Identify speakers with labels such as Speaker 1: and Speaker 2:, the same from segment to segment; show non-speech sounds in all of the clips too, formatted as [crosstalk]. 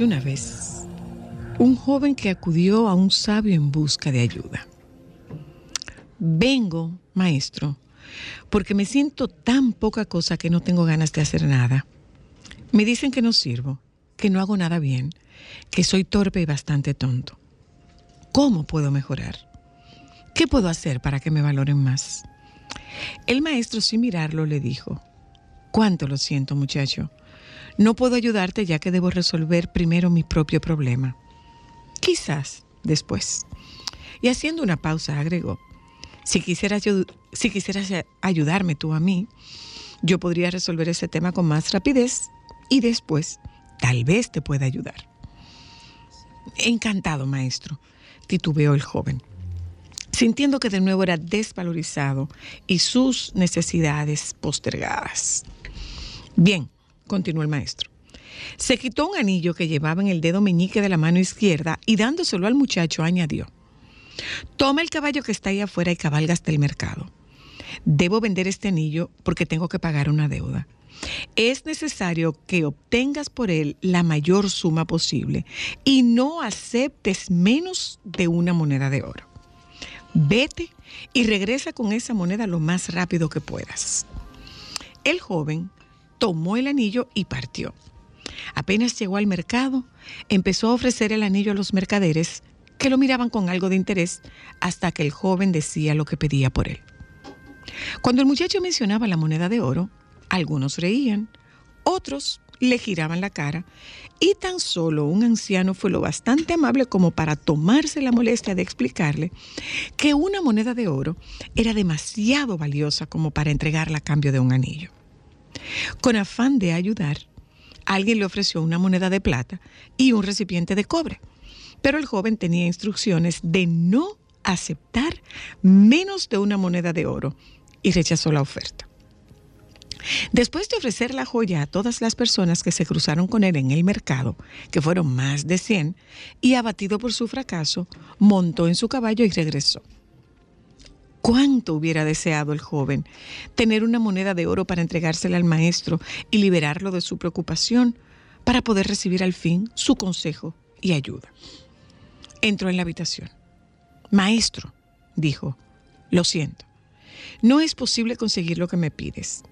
Speaker 1: Una vez un joven que acudió a un sabio en busca de ayuda. Vengo, maestro, porque me siento tan poca cosa que no tengo ganas de hacer nada. Me dicen que no sirvo, que no hago nada bien, que soy torpe y bastante tonto. ¿Cómo puedo mejorar? ¿Qué puedo hacer para que me valoren más? El maestro, sin mirarlo, le dijo, Cuánto lo siento, muchacho. No puedo ayudarte ya que debo resolver primero mi propio problema. Quizás después. Y haciendo una pausa, agregó, si quisieras, si quisieras ayudarme tú a mí, yo podría resolver ese tema con más rapidez y después tal vez te pueda ayudar. Encantado, maestro, titubeó el joven, sintiendo que de nuevo era desvalorizado y sus necesidades postergadas. Bien, continuó el maestro. Se quitó un anillo que llevaba en el dedo meñique de la mano izquierda y dándoselo al muchacho añadió, Toma el caballo que está ahí afuera y cabalga hasta el mercado. Debo vender este anillo porque tengo que pagar una deuda. Es necesario que obtengas por él la mayor suma posible y no aceptes menos de una moneda de oro. Vete y regresa con esa moneda lo más rápido que puedas. El joven tomó el anillo y partió. Apenas llegó al mercado, empezó a ofrecer el anillo a los mercaderes que lo miraban con algo de interés hasta que el joven decía lo que pedía por él. Cuando el muchacho mencionaba la moneda de oro, algunos reían, otros le giraban la cara y tan solo un anciano fue lo bastante amable como para tomarse la molestia de explicarle que una moneda de oro era demasiado valiosa como para entregarla a cambio de un anillo. Con afán de ayudar, alguien le ofreció una moneda de plata y un recipiente de cobre, pero el joven tenía instrucciones de no aceptar menos de una moneda de oro y rechazó la oferta. Después de ofrecer la joya a todas las personas que se cruzaron con él en el mercado, que fueron más de 100, y abatido por su fracaso, montó en su caballo y regresó. Cuánto hubiera deseado el joven tener una moneda de oro para entregársela al maestro y liberarlo de su preocupación para poder recibir al fin su consejo y ayuda. Entró en la habitación. Maestro, dijo, lo siento, no es posible conseguir lo que me pides.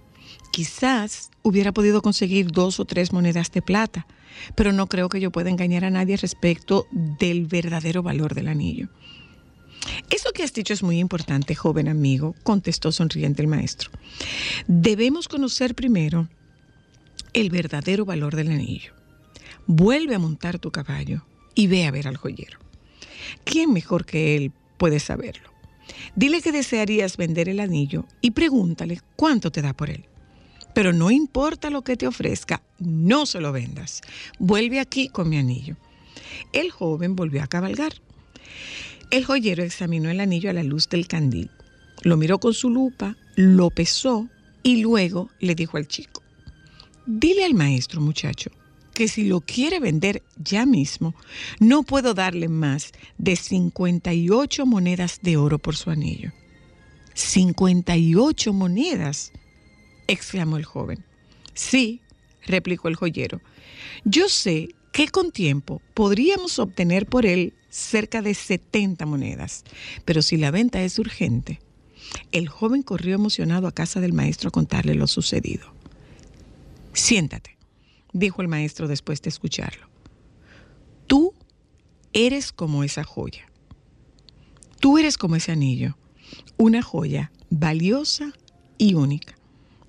Speaker 1: Quizás hubiera podido conseguir dos o tres monedas de plata, pero no creo que yo pueda engañar a nadie respecto del verdadero valor del anillo. Eso que has dicho es muy importante, joven amigo, contestó sonriente el maestro. Debemos conocer primero el verdadero valor del anillo. Vuelve a montar tu caballo y ve a ver al joyero. ¿Quién mejor que él puede saberlo? Dile que desearías vender el anillo y pregúntale cuánto te da por él. Pero no importa lo que te ofrezca, no se lo vendas. Vuelve aquí con mi anillo. El joven volvió a cabalgar. El joyero examinó el anillo a la luz del candil, lo miró con su lupa, lo pesó y luego le dijo al chico, dile al maestro muchacho que si lo quiere vender ya mismo, no puedo darle más de 58 monedas de oro por su anillo. 58 monedas, exclamó el joven. Sí, replicó el joyero, yo sé que con tiempo podríamos obtener por él cerca de 70 monedas. Pero si la venta es urgente, el joven corrió emocionado a casa del maestro a contarle lo sucedido. Siéntate, dijo el maestro después de escucharlo. Tú eres como esa joya. Tú eres como ese anillo, una joya valiosa y única.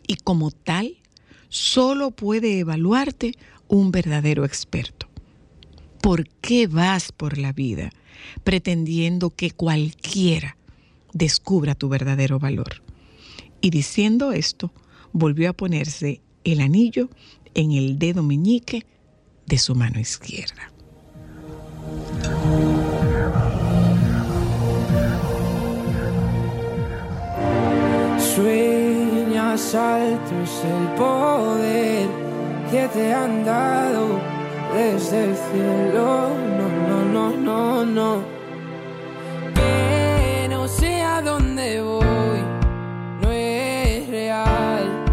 Speaker 1: Y como tal, solo puede evaluarte un verdadero experto. ¿Por qué vas por la vida pretendiendo que cualquiera descubra tu verdadero valor? Y diciendo esto, volvió a ponerse el anillo en el dedo meñique de su mano izquierda.
Speaker 2: Sueñas altos el poder que te han dado desde el cielo. No, no, no, no, no. Que no sé a dónde voy, no es real.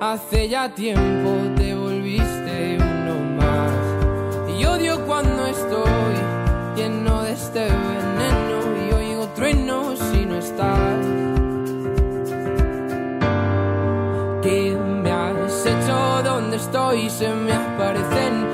Speaker 2: Hace ya tiempo te volviste uno más. Y odio cuando estoy lleno de este veneno y oigo truenos si no estás. ¿Qué me has hecho? ¿Dónde estoy? Se me aparecen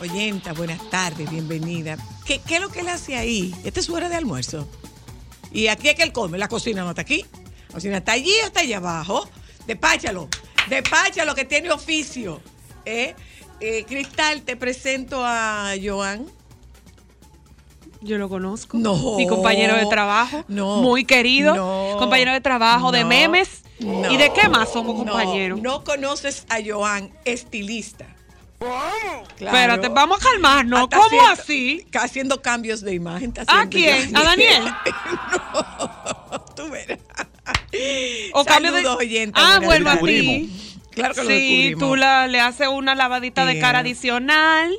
Speaker 1: Oyenta, buenas tardes, bienvenida. ¿Qué, ¿Qué es lo que él hace ahí? Esta es su hora de almuerzo. Y aquí es que él come, la cocina no está aquí. La cocina está allí o está allá abajo. Despáchalo, despáchalo que tiene oficio. ¿eh? Eh, Cristal, te presento a Joan.
Speaker 3: Yo lo conozco.
Speaker 1: No.
Speaker 3: Mi compañero de trabajo.
Speaker 1: No.
Speaker 3: Muy querido.
Speaker 1: No.
Speaker 3: Compañero de trabajo, de memes.
Speaker 1: No.
Speaker 3: ¿Y de qué más somos compañeros?
Speaker 1: No, conoces a Joan, estilista. Claro.
Speaker 3: Espérate, vamos a calmarnos.
Speaker 1: Está
Speaker 3: ¿Cómo
Speaker 1: haciendo-
Speaker 3: así?
Speaker 1: está haciendo cambios de imagen.
Speaker 3: ¿A quién? ¿A Daniel? [laughs]
Speaker 1: no, tú verás.
Speaker 3: O cambio de-
Speaker 1: oyentes,
Speaker 3: Ah,
Speaker 1: buenas
Speaker 3: bueno, a
Speaker 1: tardes.
Speaker 3: ti.
Speaker 1: Claro que lo
Speaker 3: Sí,
Speaker 1: descubrimos.
Speaker 3: tú la- le haces una lavadita de cara adicional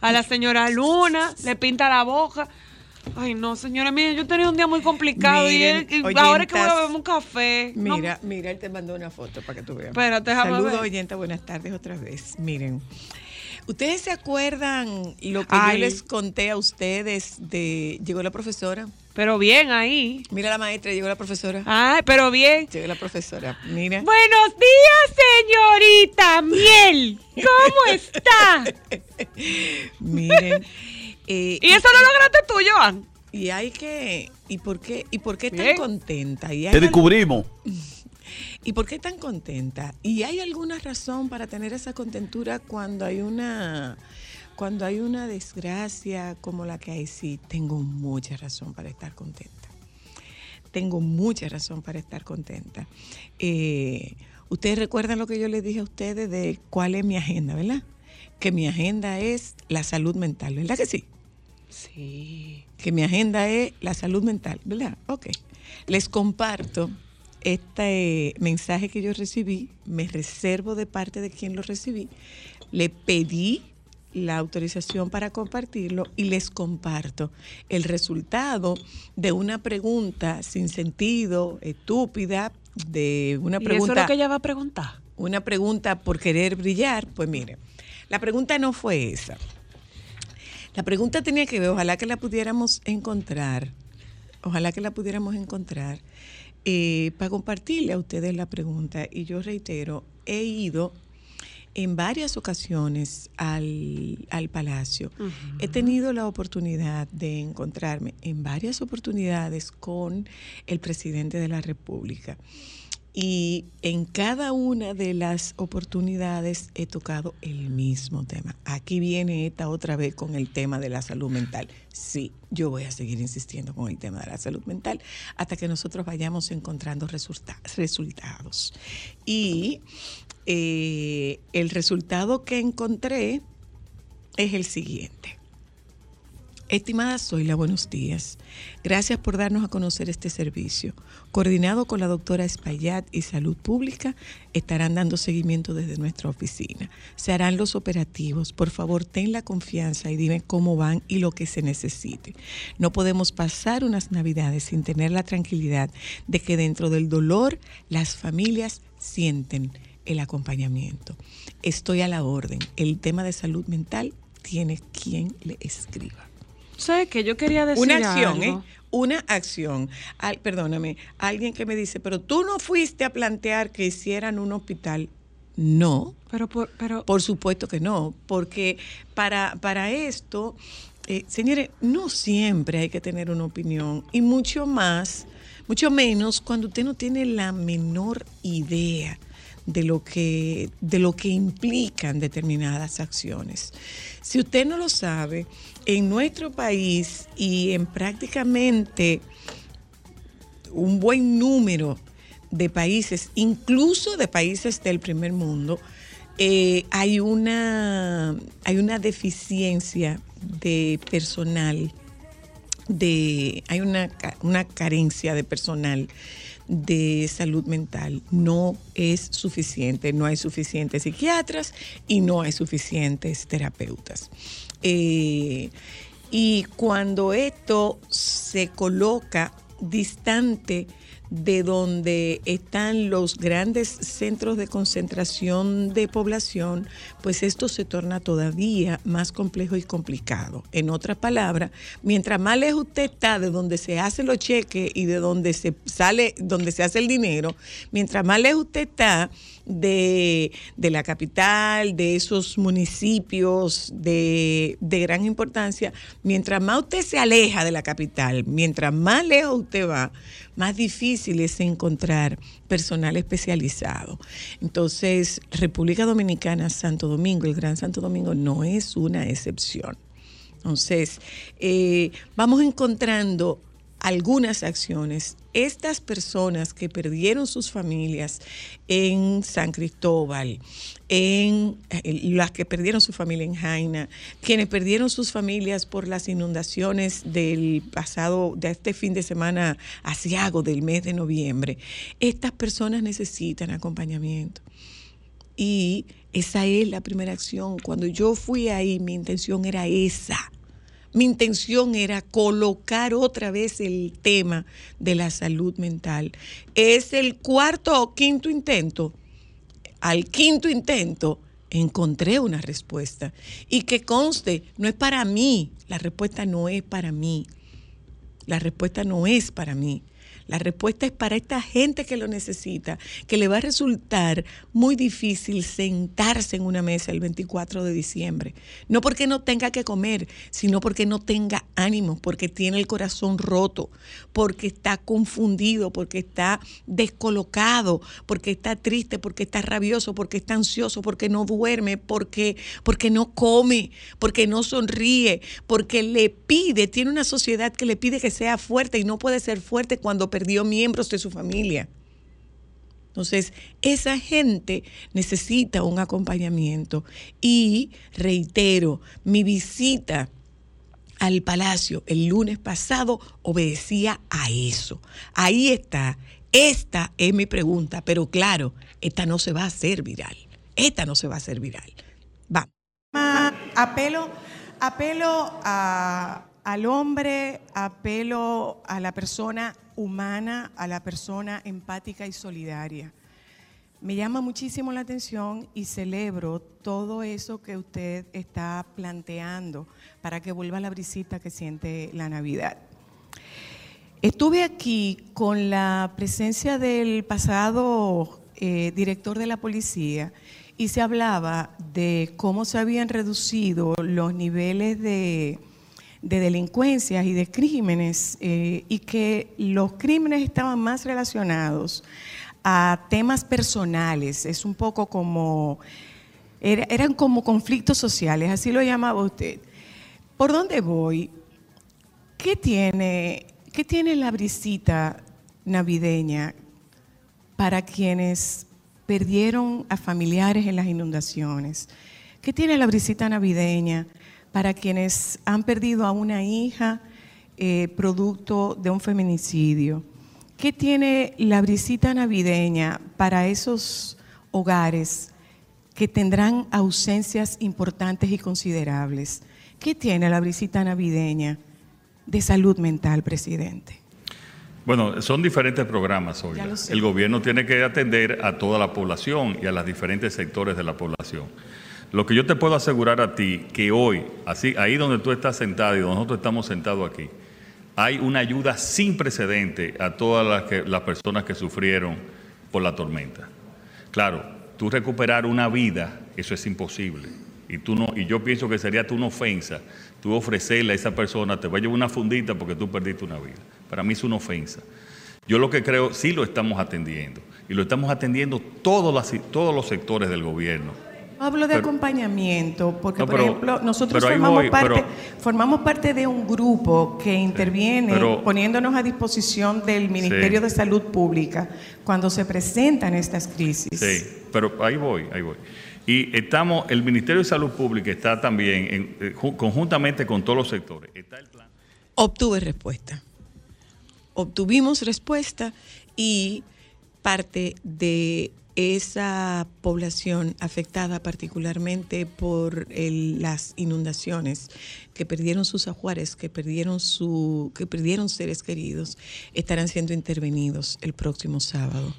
Speaker 3: a la señora Luna, le pinta la boca. Ay, no, señora, mire, yo he tenido un día muy complicado y,
Speaker 1: Miren,
Speaker 3: él- y ahora es que voy a beber un café. No,
Speaker 1: Mira, mira, él te mandó una foto para que tú veas.
Speaker 3: Espérate, déjame
Speaker 1: Saludos,
Speaker 3: ver.
Speaker 1: oyentes, buenas tardes otra vez. Miren, ¿ustedes se acuerdan lo que
Speaker 3: Ay.
Speaker 1: yo les conté a ustedes de... Llegó la profesora.
Speaker 3: Pero bien ahí.
Speaker 1: Mira la maestra, llegó la profesora.
Speaker 3: Ay, pero bien.
Speaker 1: Llegó la profesora. Mira.
Speaker 3: Buenos días, señorita Miel. ¿Cómo [laughs] está?
Speaker 1: Miren. [laughs] eh,
Speaker 3: ¿Y eso lo lograste tú, Joan?
Speaker 1: Y hay que. ¿Y por qué, y por qué tan contenta? Y, hay
Speaker 4: Te descubrimos.
Speaker 1: ¿Y por qué tan contenta? ¿Y hay alguna razón para tener esa contentura cuando hay una cuando hay una desgracia como la que hay? Sí, tengo mucha razón para estar contenta. Tengo mucha razón para estar contenta. Eh, ustedes recuerdan lo que yo les dije a ustedes de cuál es mi agenda, ¿verdad? Que mi agenda es la salud mental, ¿verdad que sí?
Speaker 3: Sí.
Speaker 1: que mi agenda es la salud mental, ¿verdad? Ok. Les comparto este mensaje que yo recibí, me reservo de parte de quien lo recibí, le pedí la autorización para compartirlo y les comparto el resultado de una pregunta sin sentido, estúpida, de una
Speaker 3: ¿Y eso
Speaker 1: pregunta
Speaker 3: es lo que ella va a preguntar?
Speaker 1: una pregunta por querer brillar, pues mire, la pregunta no fue esa. La pregunta tenía que ver, ojalá que la pudiéramos encontrar, ojalá que la pudiéramos encontrar, eh, para compartirle a ustedes la pregunta. Y yo reitero, he ido en varias ocasiones al, al palacio. He tenido la oportunidad de encontrarme en varias oportunidades con el presidente de la República. Y en cada una de las oportunidades he tocado el mismo tema. Aquí viene esta otra vez con el tema de la salud mental. Sí, yo voy a seguir insistiendo con el tema de la salud mental hasta que nosotros vayamos encontrando resulta- resultados. Y eh, el resultado que encontré es el siguiente. Estimada Zoila, buenos días. Gracias por darnos a conocer este servicio. Coordinado con la doctora Espaillat y Salud Pública, estarán dando seguimiento desde nuestra oficina. Se harán los operativos. Por favor, ten la confianza y dime cómo van y lo que se necesite. No podemos pasar unas navidades sin tener la tranquilidad de que dentro del dolor las familias sienten el acompañamiento. Estoy a la orden. El tema de salud mental tiene quien le escriba.
Speaker 3: ¿Sabes qué? Yo quería decir
Speaker 1: Una acción,
Speaker 3: algo.
Speaker 1: ¿eh? Una acción. Al- perdóname, alguien que me dice, pero tú no fuiste a plantear que hicieran un hospital. No,
Speaker 3: Pero, por, pero
Speaker 1: por supuesto que no, porque para, para esto, eh, señores, no siempre hay que tener una opinión y mucho más, mucho menos cuando usted no tiene la menor idea de lo que, de lo que implican determinadas acciones. Si usted no lo sabe, en nuestro país y en prácticamente un buen número de países, incluso de países del primer mundo, eh, hay, una, hay una deficiencia de personal, de, hay una, una carencia de personal de salud mental. No es suficiente, no hay suficientes psiquiatras y no hay suficientes terapeutas. Eh, y cuando esto se coloca distante de donde están los grandes centros de concentración de población, pues esto se torna todavía más complejo y complicado. En otras palabras, mientras más lejos usted está de donde se hacen los cheques y de donde se sale, donde se hace el dinero, mientras más lejos usted está de, de la capital, de esos municipios de, de gran importancia, mientras más usted se aleja de la capital, mientras más lejos usted va, más difícil es encontrar personal especializado. Entonces, República Dominicana, Santo Domingo, el Gran Santo Domingo no es una excepción. Entonces, eh, vamos encontrando algunas acciones. Estas personas que perdieron sus familias en San Cristóbal, en eh, las que perdieron su familia en Jaina, quienes perdieron sus familias por las inundaciones del pasado, de este fin de semana asiago del mes de noviembre, estas personas necesitan acompañamiento. Y esa es la primera acción. Cuando yo fui ahí, mi intención era esa. Mi intención era colocar otra vez el tema de la salud mental. Es el cuarto o quinto intento. Al quinto intento encontré una respuesta. Y que conste, no es para mí. La respuesta no es para mí. La respuesta no es para mí. La respuesta es para esta gente que lo necesita, que le va a resultar muy difícil sentarse en una mesa el 24 de diciembre. No porque no tenga que comer, sino porque no tenga ánimo, porque tiene el corazón roto, porque está confundido, porque está descolocado, porque está triste, porque está rabioso, porque está ansioso, porque no duerme, porque, porque no come, porque no sonríe, porque le pide, tiene una sociedad que le pide que sea fuerte y no puede ser fuerte cuando perdió miembros de su familia. Entonces, esa gente necesita un acompañamiento. Y reitero, mi visita al palacio el lunes pasado obedecía a eso. Ahí está. Esta es mi pregunta, pero claro, esta no se va a hacer viral. Esta no se va a hacer viral. Vamos.
Speaker 4: apelo, apelo al hombre, apelo a la persona humana, a la persona empática y solidaria. Me llama muchísimo la atención y celebro todo eso que usted está planteando para que vuelva la brisita que siente la Navidad. Estuve aquí con la presencia del pasado eh, director de la policía y se hablaba de cómo se habían reducido los niveles de, de delincuencias y de crímenes eh, y que los crímenes estaban más relacionados a temas personales. Es un poco como, era- eran como conflictos sociales, así lo llamaba usted. ¿Por dónde voy? ¿Qué tiene, qué tiene la brisita navideña para quienes perdieron a familiares en las inundaciones? ¿Qué tiene la brisita navideña para quienes han perdido a una hija eh, producto de un feminicidio? ¿Qué tiene la brisita navideña para esos hogares que tendrán ausencias importantes y considerables? ¿Qué tiene la brisita navideña de salud mental, presidente?
Speaker 5: Bueno, son diferentes programas hoy. El gobierno tiene que atender a toda la población y a los diferentes sectores de la población. Lo que yo te puedo asegurar a ti, que hoy, así, ahí donde tú estás sentado y donde nosotros estamos sentados aquí, hay una ayuda sin precedente a todas las, que- las personas que sufrieron por la tormenta. Claro, tú recuperar una vida, eso es imposible. Y, tú no, y yo pienso que sería una ofensa, tú ofrecerle a esa persona, te va a llevar una fundita porque tú perdiste una vida. Para mí es una ofensa. Yo lo que creo, sí lo estamos atendiendo. Y lo estamos atendiendo todos los sectores del gobierno.
Speaker 4: No hablo de
Speaker 5: Pero-
Speaker 4: acompañamiento, porque
Speaker 5: No,
Speaker 4: por ejemplo, nosotros formamos,
Speaker 5: voy,
Speaker 4: parte,
Speaker 5: pero-
Speaker 4: formamos parte de un grupo que interviene
Speaker 5: pero-
Speaker 4: poniéndonos a disposición del Ministerio
Speaker 5: Sí.
Speaker 4: de Salud Pública cuando se presentan estas crisis.
Speaker 5: Sí, pero ahí voy, ahí voy. Y estamos, el Ministerio de Salud Pública está también, en- eh, ju- conjuntamente con todos los sectores, está el plan.
Speaker 1: Obtuve respuesta. Obtuvimos respuesta y parte de esa población afectada particularmente por el- las inundaciones, que perdieron sus ajuares, que perdieron, su, que perdieron seres queridos, estarán siendo intervenidos el próximo sábado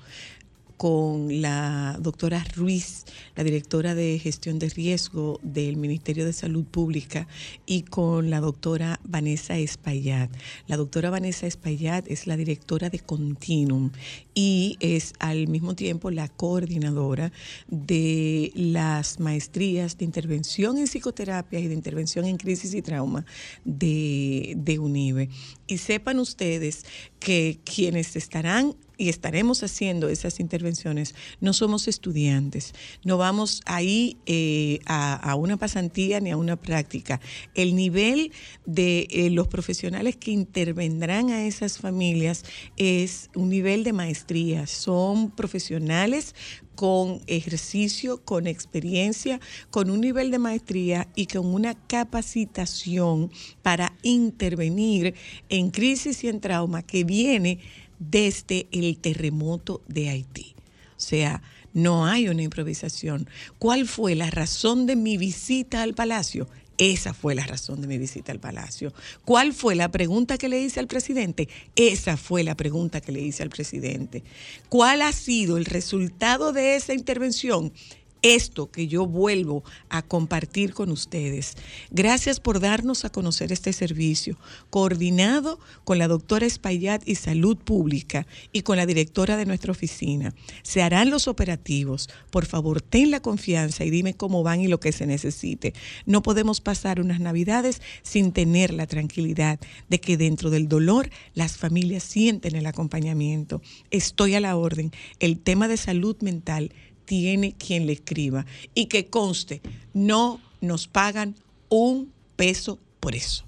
Speaker 1: con la doctora Ruiz, la directora de gestión de riesgo del Ministerio de Salud Pública, y con la doctora Vanessa Espaillat. La doctora Vanessa Espaillat es la directora de Continuum y es al mismo tiempo la coordinadora de las maestrías de intervención en psicoterapia y de intervención en crisis y trauma de, de UNIBE. Y sepan ustedes que quienes estarán y estaremos haciendo esas intervenciones, no somos estudiantes, no vamos ahí eh, a, una pasantía ni a una práctica. El nivel de eh, los profesionales que intervendrán a esas familias es un nivel de maestría, son profesionales con ejercicio, con experiencia, con un nivel de maestría y con una capacitación para intervenir en crisis y en trauma que viene desde el terremoto de Haití. O sea, no hay una improvisación. ¿Cuál fue la razón de mi visita al palacio? Esa fue la razón de mi visita al palacio. ¿Cuál fue la pregunta que le hice al presidente? Esa fue la pregunta que le hice al presidente. ¿Cuál ha sido el resultado de esa intervención? Esto que yo vuelvo a compartir con ustedes. Gracias por darnos a conocer este servicio, coordinado con la doctora Espaillat y Salud Pública y con la directora de nuestra oficina. Se harán los operativos. Por favor, ten la confianza y dime cómo van y lo que se necesite. No podemos pasar unas navidades sin tener la tranquilidad de que dentro del dolor las familias sienten el acompañamiento. Estoy a la orden. El tema de salud mental tiene quien le escriba y que conste, no nos pagan un peso por eso.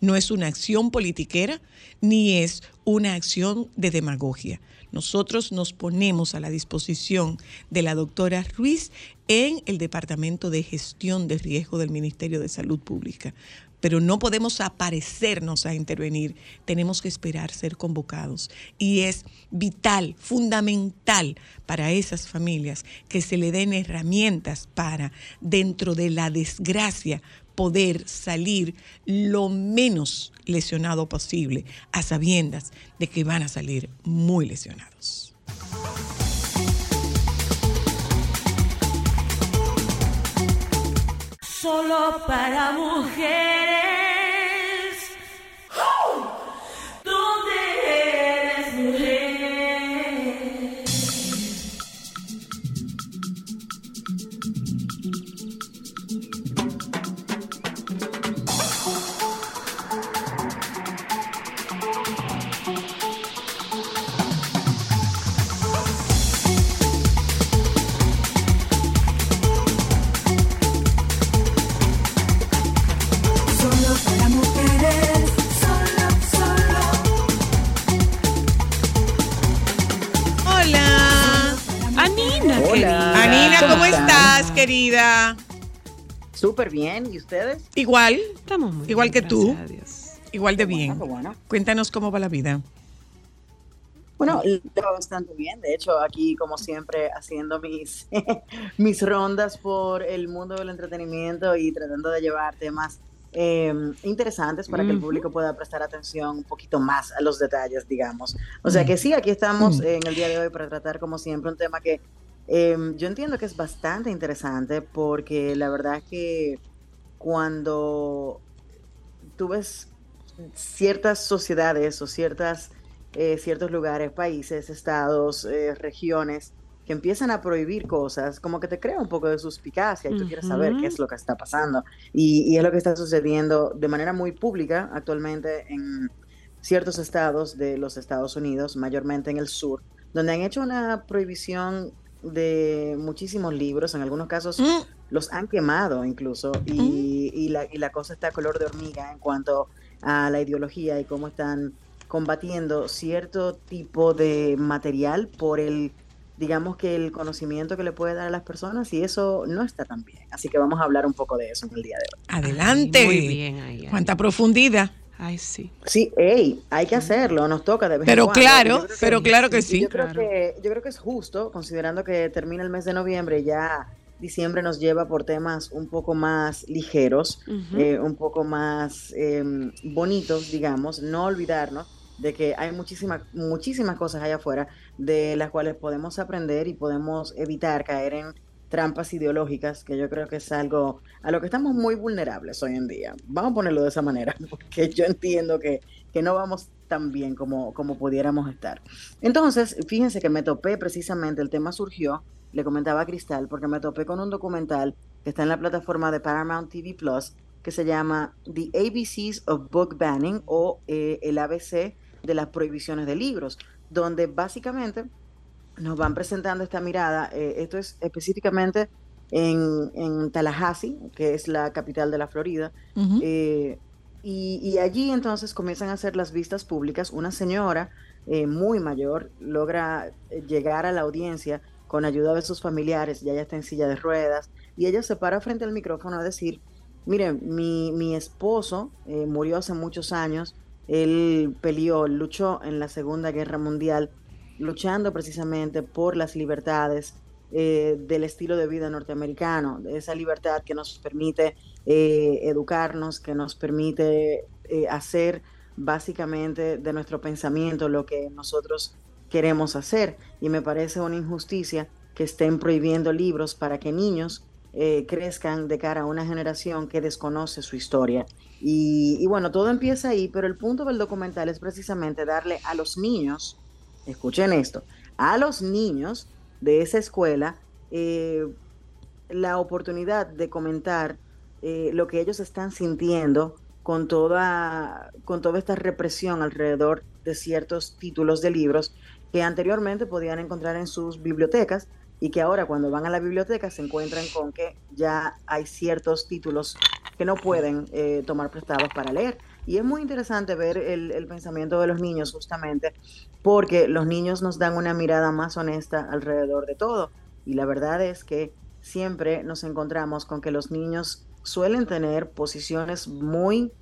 Speaker 1: No es una acción politiquera ni es una acción de demagogia. Nosotros nos ponemos a la disposición de la doctora Ruiz en el Departamento de Gestión de Riesgo del Ministerio de Salud Pública. Pero no podemos aparecernos a intervenir. Tenemos que esperar ser convocados. Y es vital, fundamental para esas familias que se le den herramientas para, dentro de la desgracia, poder salir lo menos lesionado posible, a sabiendas de que van a salir muy lesionados.
Speaker 6: Solo para mujeres.
Speaker 1: ¿Cómo estás, querida?
Speaker 7: Súper bien, ¿y ustedes?
Speaker 1: Igual,
Speaker 3: Estamos muy
Speaker 1: Igual
Speaker 3: bien,
Speaker 1: que tú.
Speaker 3: gracias a Dios.
Speaker 1: igual de bien.
Speaker 7: bueno.
Speaker 1: Cuéntanos cómo va la vida.
Speaker 7: Bueno, va bastante bien. De hecho, aquí, como siempre, haciendo mis, [laughs] mis rondas por el mundo del entretenimiento y tratando de llevar temas eh, interesantes para que el público pueda prestar atención un poquito más a los detalles, digamos. O sea que sí, aquí estamos
Speaker 1: Mm.
Speaker 7: eh, en el día de hoy para tratar, como siempre, un tema que eh, yo entiendo que es bastante interesante porque la verdad es que cuando tú ves ciertas sociedades o ciertas, eh, ciertos lugares, países, estados, eh, regiones que empiezan a prohibir cosas, como que te crea un poco de suspicacia y tú quieres saber qué es lo que está pasando. Y, y es lo que está sucediendo de manera muy pública actualmente en ciertos estados de los Estados Unidos, mayormente en el sur, donde han hecho una prohibición de muchísimos libros, en algunos casos
Speaker 1: Mm,
Speaker 7: los han quemado incluso y, y la, y la cosa está color de hormiga en cuanto a la ideología y cómo están combatiendo cierto tipo de material por el, digamos que el conocimiento que le puede dar a las personas y eso no está tan bien. Así que vamos a hablar un poco de eso en el día de hoy.
Speaker 1: Adelante.
Speaker 3: Muy bien ahí.
Speaker 1: Cuánta profundidad.
Speaker 3: Ay, sí.
Speaker 7: Sí, hey, hay que hacerlo, nos toca de vez en
Speaker 1: Pero
Speaker 7: cuando.
Speaker 1: claro,
Speaker 7: que-
Speaker 1: pero claro que sí.
Speaker 7: Yo creo,
Speaker 3: Claro.
Speaker 7: que, yo creo que es justo, considerando que termina el mes de noviembre, ya diciembre nos lleva por temas un poco más ligeros, eh, un poco más eh, bonitos, digamos, no olvidarnos de que hay muchísimas, muchísimas cosas allá afuera de las cuales podemos aprender y podemos evitar caer en trampas ideológicas, que yo creo que es algo a lo que estamos muy vulnerables hoy en día. Vamos a ponerlo de esa manera, [laughs] porque yo entiendo que, que no vamos tan bien como, como pudiéramos estar. Entonces, fíjense que me topé precisamente, el tema surgió, le comentaba a Cristal, porque me topé con un documental que está en la plataforma de Paramount TV Plus, que se llama The ABCs of Book Banning o eh, el ABC de las prohibiciones de libros, donde básicamente nos van presentando esta mirada. eh, esto es específicamente en, en Tallahassee, que es la capital de la Florida. Eh, y, y allí entonces comienzan a hacer las vistas públicas. Una señora eh, muy mayor logra llegar a la audiencia con ayuda de sus familiares, ya ella está en silla de ruedas, y ella se para frente al micrófono a decir, miren, mi, mi esposo murió hace muchos años, él peleó, luchó en la Segunda Guerra Mundial, luchando precisamente por las libertades eh, del estilo de vida norteamericano, de esa libertad que nos permite eh, educarnos, que nos permite eh, hacer básicamente de nuestro pensamiento lo que nosotros queremos hacer. Y me parece una injusticia que estén prohibiendo libros para que niños eh, crezcan de cara a una generación que desconoce su historia. Y, y bueno, todo empieza ahí, pero el punto del documental es precisamente darle a los niños, escuchen esto, a los niños de esa escuela eh, la oportunidad de comentar eh, lo que ellos están sintiendo con toda, con toda esta represión alrededor de ciertos títulos de libros que anteriormente podían encontrar en sus bibliotecas y que ahora cuando van a la biblioteca se encuentran con que ya hay ciertos títulos que no pueden eh, tomar prestados para leer. Y es muy interesante ver el, el pensamiento de los niños justamente porque los niños nos dan una mirada más honesta alrededor de todo. Y la verdad es que siempre nos encontramos con que los niños suelen tener posiciones muy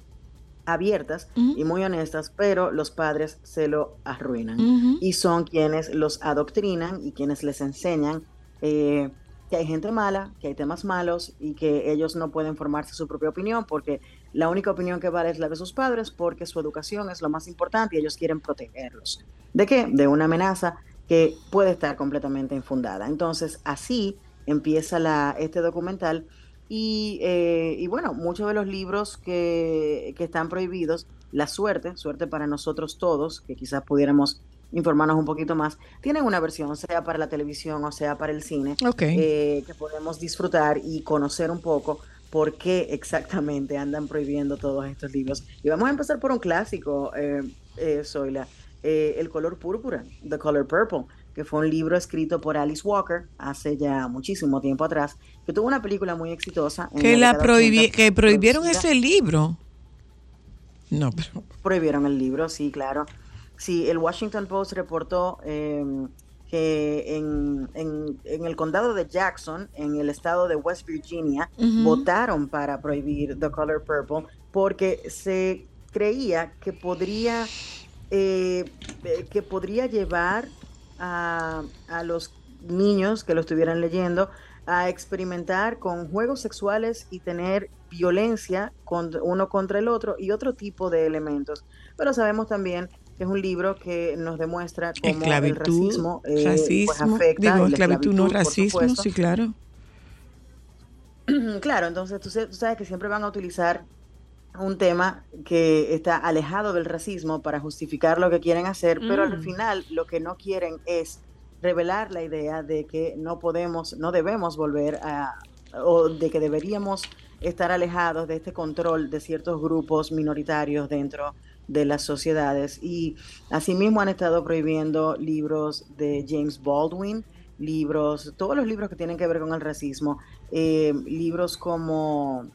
Speaker 7: abiertas y muy honestas, pero los padres se lo arruinan. Y son quienes los adoctrinan y quienes les enseñan eh, que hay gente mala, que hay temas malos y que ellos no pueden formarse su propia opinión porque la única opinión que vale es la de sus padres porque su educación es lo más importante y ellos quieren protegerlos. ¿De qué? De una amenaza que puede estar completamente infundada. Entonces, así empieza la, este documental y, eh, y bueno, muchos de los libros que, que están prohibidos, la suerte, suerte para nosotros todos, que quizás pudiéramos informarnos un poquito más, tienen una versión, sea para la televisión o sea para el cine, eh, que podemos disfrutar y conocer un poco por qué exactamente andan prohibiendo todos estos libros. Y vamos a empezar por un clásico, eh, eh, Zoila, eh, El color púrpura, The Color Purple, que fue un libro escrito por Alice Walker hace ya muchísimo tiempo atrás, que tuvo una película muy exitosa. en
Speaker 1: Que, la
Speaker 7: década
Speaker 1: prohibi
Speaker 7: 80,
Speaker 1: que prohibieron
Speaker 7: producida-
Speaker 1: ese libro. No, pero.
Speaker 7: prohibieron el libro, sí, claro. Sí, el Washington Post reportó eh, que en, en- en el condado de Jackson, en el estado de West Virginia,
Speaker 1: Ujú.
Speaker 7: votaron para prohibir The Color Purple porque se creía que podría, eh, eh, que podría llevar a, a los niños que lo estuvieran leyendo a experimentar con juegos sexuales y tener violencia con, uno contra el otro y otro tipo de elementos. Pero sabemos también que es un libro que nos demuestra cómo el racismo, eh, pues
Speaker 1: racismo.
Speaker 7: afecta y
Speaker 1: digo,
Speaker 7: la
Speaker 1: esclavitud, no racismo,
Speaker 7: supuesto.
Speaker 1: sí, claro. [clears throat]
Speaker 7: Claro, entonces tú, sa- tú sabes que siempre van a utilizar un tema que está alejado del racismo para justificar lo que quieren hacer, pero al
Speaker 3: Mm.
Speaker 7: final lo que no quieren es revelar la idea de que no podemos, no debemos volver a, o de que deberíamos estar alejados de este control de ciertos grupos minoritarios dentro de las sociedades. Y asimismo han estado prohibiendo libros de James Baldwin, libros, todos los libros que tienen que ver con el racismo, eh, libros como,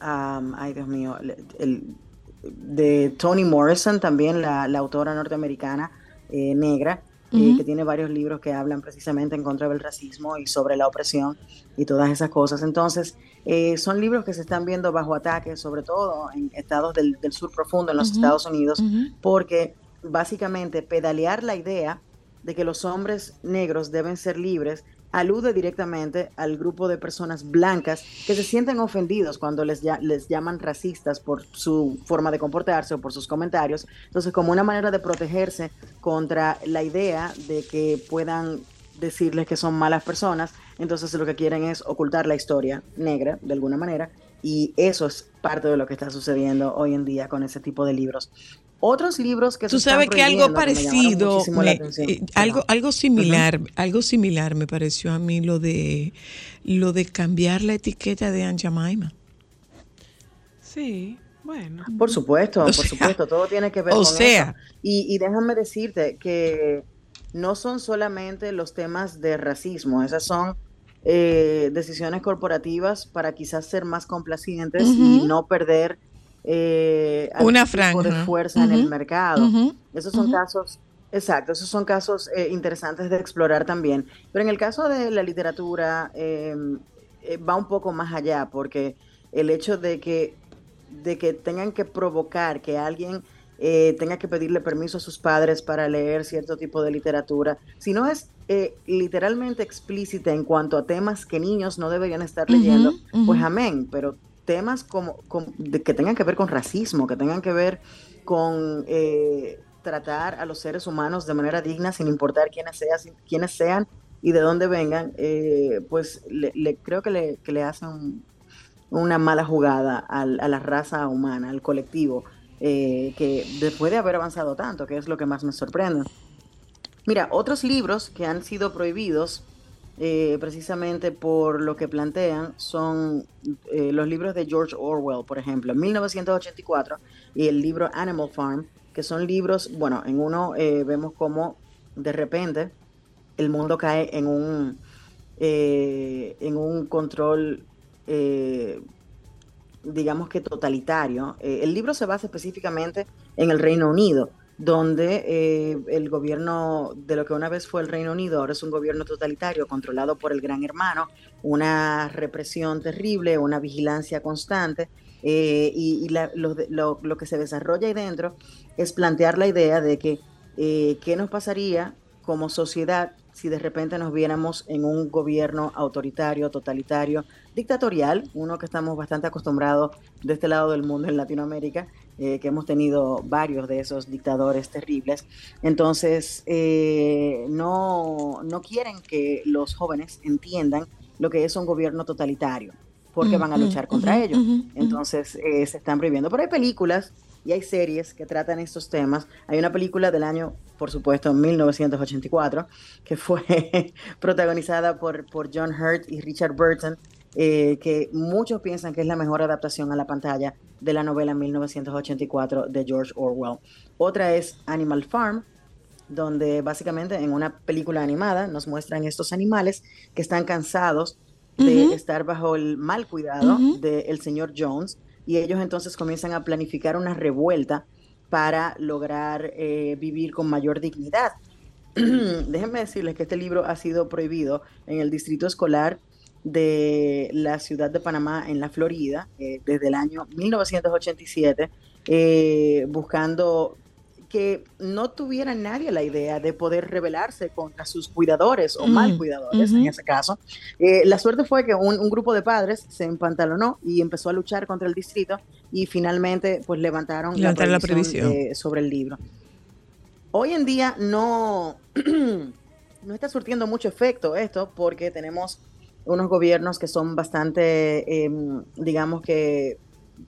Speaker 7: am, ay Dios mío, el- de Toni Morrison, también la, la autora norteamericana eh, negra, eh,
Speaker 1: Ujú.
Speaker 7: que tiene varios libros que hablan precisamente en contra del racismo y sobre la opresión y todas esas cosas. Entonces, eh, son libros que se están viendo bajo ataque, sobre todo en estados del, del sur profundo, en los. Estados Unidos, porque básicamente pedalear la idea de que los hombres negros deben ser libres alude directamente al grupo de personas blancas que se sienten ofendidos cuando les, les llaman racistas por su forma de comportarse o por sus comentarios. Entonces, como una manera de protegerse contra la idea de que puedan decirles que son malas personas, entonces lo que quieren es ocultar la historia negra de alguna manera y eso es parte de lo que está sucediendo hoy en día con ese tipo de libros. Otros libros que se
Speaker 1: Tú
Speaker 7: están
Speaker 1: sabes que algo
Speaker 7: que me
Speaker 1: parecido,
Speaker 7: atención.
Speaker 1: eh, algo, algo similar, algo similar me pareció a mí lo de lo de cambiar la etiqueta de Aunt Jemima.
Speaker 3: Sí, bueno.
Speaker 7: Por supuesto,
Speaker 1: O
Speaker 7: por
Speaker 1: sea,
Speaker 7: supuesto, todo tiene que ver
Speaker 1: o
Speaker 7: con
Speaker 1: sea.
Speaker 7: eso. Y, y déjame decirte que no son solamente los temas de racismo, esas son eh, decisiones corporativas para quizás ser más complacientes y no perder eh,
Speaker 1: Una
Speaker 7: tipo de
Speaker 1: franja.
Speaker 7: fuerza en el mercado.
Speaker 1: Ujú,
Speaker 7: Esos son
Speaker 1: ujú.
Speaker 7: casos, exacto, esos son casos eh, interesantes de explorar también. Pero en el caso de la literatura eh, eh, va un poco más allá, porque el hecho de que, de que tengan que provocar que alguien eh, tenga que pedirle permiso a sus padres para leer cierto tipo de literatura, si no es eh, literalmente explícita en cuanto a temas que niños no deberían estar leyendo, pues amén, pero temas como, de- que tengan que ver con racismo, que tengan que ver con eh, tratar a los seres humanos de manera digna, sin importar quiénes, sea- quiénes sean y de dónde vengan, eh, pues le, creo que le, que hacen una mala jugada al- a la raza humana, al colectivo, eh, que después de haber avanzado tanto, que es lo que más me sorprende. Mira, otros libros que han sido prohibidos eh, precisamente por lo que plantean son eh, los libros de George Orwell, por ejemplo, 1984, y el libro Animal Farm, que son libros, bueno, en uno eh, vemos cómo de repente el mundo cae en un, eh, en un control, eh, digamos que totalitario. El libro se basa específicamente en el Reino Unido, donde eh, el gobierno de lo que una vez fue el Reino Unido ahora es un gobierno totalitario controlado por el Gran Hermano, una represión terrible, una vigilancia constante. eh, y la- lo- lo que se desarrolla ahí dentro es plantear la idea de que eh, qué nos pasaría como sociedad si de repente nos viéramos en un gobierno autoritario, totalitario, dictatorial, uno que estamos bastante acostumbrados de este lado del mundo en Latinoamérica, eh, que hemos tenido varios de esos dictadores terribles. Entonces, eh, no, no quieren que los jóvenes entiendan lo que es un gobierno totalitario, porque van a luchar contra
Speaker 1: ujú,
Speaker 7: ellos. Entonces, eh, se están prohibiendo. Pero hay películas y hay series que tratan estos temas. Hay una película del año, por supuesto, 1984, que fue [laughs] protagonizada por, por John Hurt y Richard Burton, eh, que muchos piensan que es la mejor adaptación a la pantalla de la novela 1984 de George Orwell. Otra es Animal Farm, donde básicamente en una película animada nos muestran estos animales que están cansados de estar bajo el mal cuidado
Speaker 1: Ujú.
Speaker 7: del señor Jones y ellos entonces comienzan a planificar una revuelta para lograr eh, vivir con mayor dignidad. [clears throat] Déjenme decirles que este libro ha sido prohibido en el distrito escolar de la ciudad de Panamá, en la Florida, eh, desde el año 1987, eh, buscando que no tuviera nadie la idea de poder rebelarse contra sus cuidadores o
Speaker 1: Mm,
Speaker 7: mal cuidadores, en ese caso. Eh, la suerte fue que un, un grupo de padres se empantalonó y empezó a luchar contra el distrito y finalmente pues levantaron
Speaker 1: la
Speaker 7: la prohibición,
Speaker 1: prohibición.
Speaker 7: eh, sobre el libro. Hoy en día no, [clears throat] no está surtiendo mucho efecto esto porque tenemos unos gobiernos que son bastante, em, digamos que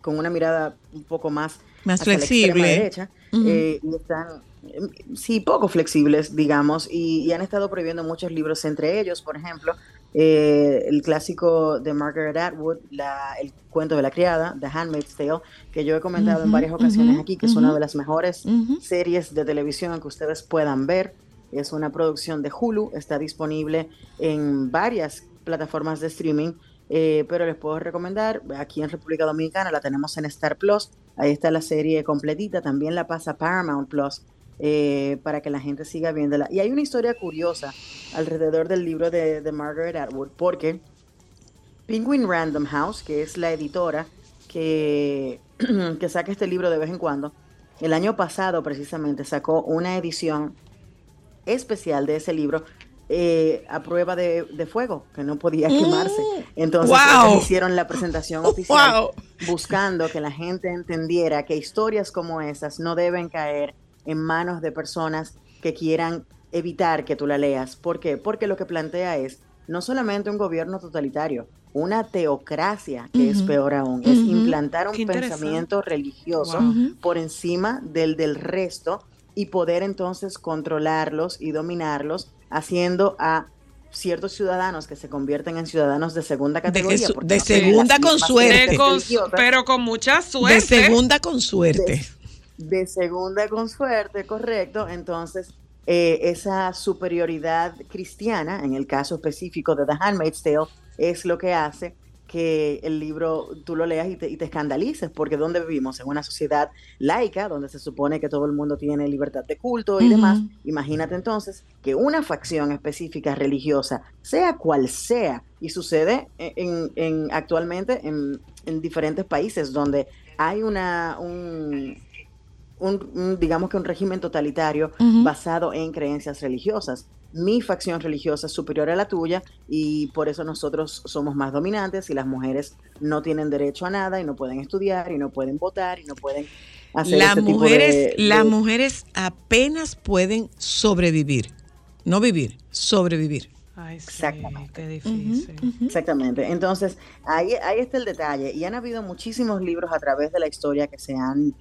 Speaker 7: con una mirada un poco más
Speaker 1: Más
Speaker 7: la
Speaker 1: flexible.
Speaker 7: derecha, eh, y están, em, sí, poco flexibles, digamos, y, y han estado prohibiendo muchos libros, entre ellos, por ejemplo, eh, el clásico de Margaret Atwood, la- el cuento de la criada, The Handmaid's Tale, que yo he comentado en
Speaker 1: Ujú,
Speaker 7: varias ocasiones aquí, que es una de las mejores series de televisión que ustedes puedan ver. Es una producción de Hulu, está disponible en varias plataformas de streaming, eh, pero les puedo recomendar, aquí en República Dominicana la tenemos en Star Plus, ahí está la serie completita, también la pasa Paramount Plus, eh, para que la gente siga viéndola. Y hay una historia curiosa alrededor del libro de, de Margaret Atwood, porque Penguin Random House, que es la editora que, [clears throat] que saca este libro de vez en cuando, el año pasado precisamente sacó una edición especial de ese libro eh, a prueba de, de fuego, que no podía quemarse. Entonces
Speaker 1: ¡Wow!
Speaker 7: ellos hicieron la presentación oficial
Speaker 1: ¡Wow!
Speaker 7: buscando que la gente entendiera que historias como esas no deben caer en manos de personas que quieran evitar que tú la leas. ¿Por qué? Porque lo que plantea es no solamente un gobierno totalitario, una teocracia, que es peor aún, es implantar un pensamiento religioso
Speaker 3: Wow.
Speaker 7: Por encima del del resto y poder entonces controlarlos y dominarlos, haciendo a ciertos ciudadanos que se convierten en ciudadanos de segunda
Speaker 1: De
Speaker 7: categoría.
Speaker 1: su- de
Speaker 7: no
Speaker 1: segunda con suerte.
Speaker 3: De con- pero con mucha
Speaker 1: De
Speaker 3: suerte.
Speaker 1: segunda con suerte.
Speaker 7: de segunda con suerte, correcto. Entonces, eh, esa superioridad cristiana, en el caso específico de The Handmaid's Tale, es lo que hace que el libro tú lo leas y te, y te escandalices, porque ¿dónde vivimos? En una sociedad laica, donde se supone que todo el mundo tiene libertad de culto y demás. Imagínate entonces que una facción específica religiosa, sea cual sea, y sucede en, en- actualmente en, en diferentes países donde hay una, un, un- un, digamos que un régimen totalitario basado en creencias religiosas. Mi facción religiosa es superior a la tuya y por eso nosotros somos más dominantes y las mujeres no tienen derecho a nada y no pueden estudiar y no pueden votar y no pueden hacer
Speaker 1: Las
Speaker 7: este tipo
Speaker 1: mujeres,
Speaker 7: de-
Speaker 1: las mujeres apenas pueden sobrevivir. No vivir, sobrevivir.
Speaker 3: Ay, sí,
Speaker 7: Exactamente.
Speaker 3: qué difícil.
Speaker 7: Exactamente. Entonces, ahí, ahí está el detalle. Y han habido muchísimos libros a través de la historia que se han,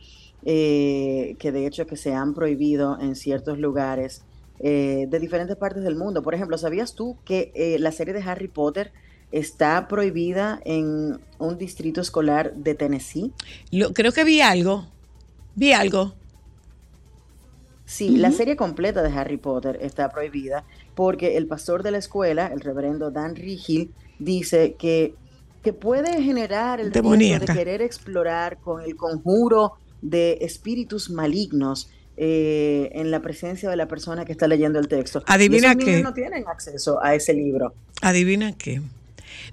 Speaker 7: eh, que de hecho que se han prohibido en ciertos lugares eh, de diferentes partes del mundo. Por ejemplo, ¿sabías tú que eh, la serie de Harry Potter está prohibida en un distrito escolar de Tennessee?
Speaker 1: Lo- creo que vi algo. Vi algo.
Speaker 7: Sí, la serie completa de Harry Potter está prohibida porque el pastor de la escuela, el reverendo Dan Rigil, dice que, que puede generar el riesgo de
Speaker 1: Demoníaca.
Speaker 7: querer explorar con el conjuro de espíritus malignos eh, en la presencia de la persona que está leyendo el texto.
Speaker 1: Adivina
Speaker 7: niños no tienen acceso a ese libro.
Speaker 1: Adivina qué.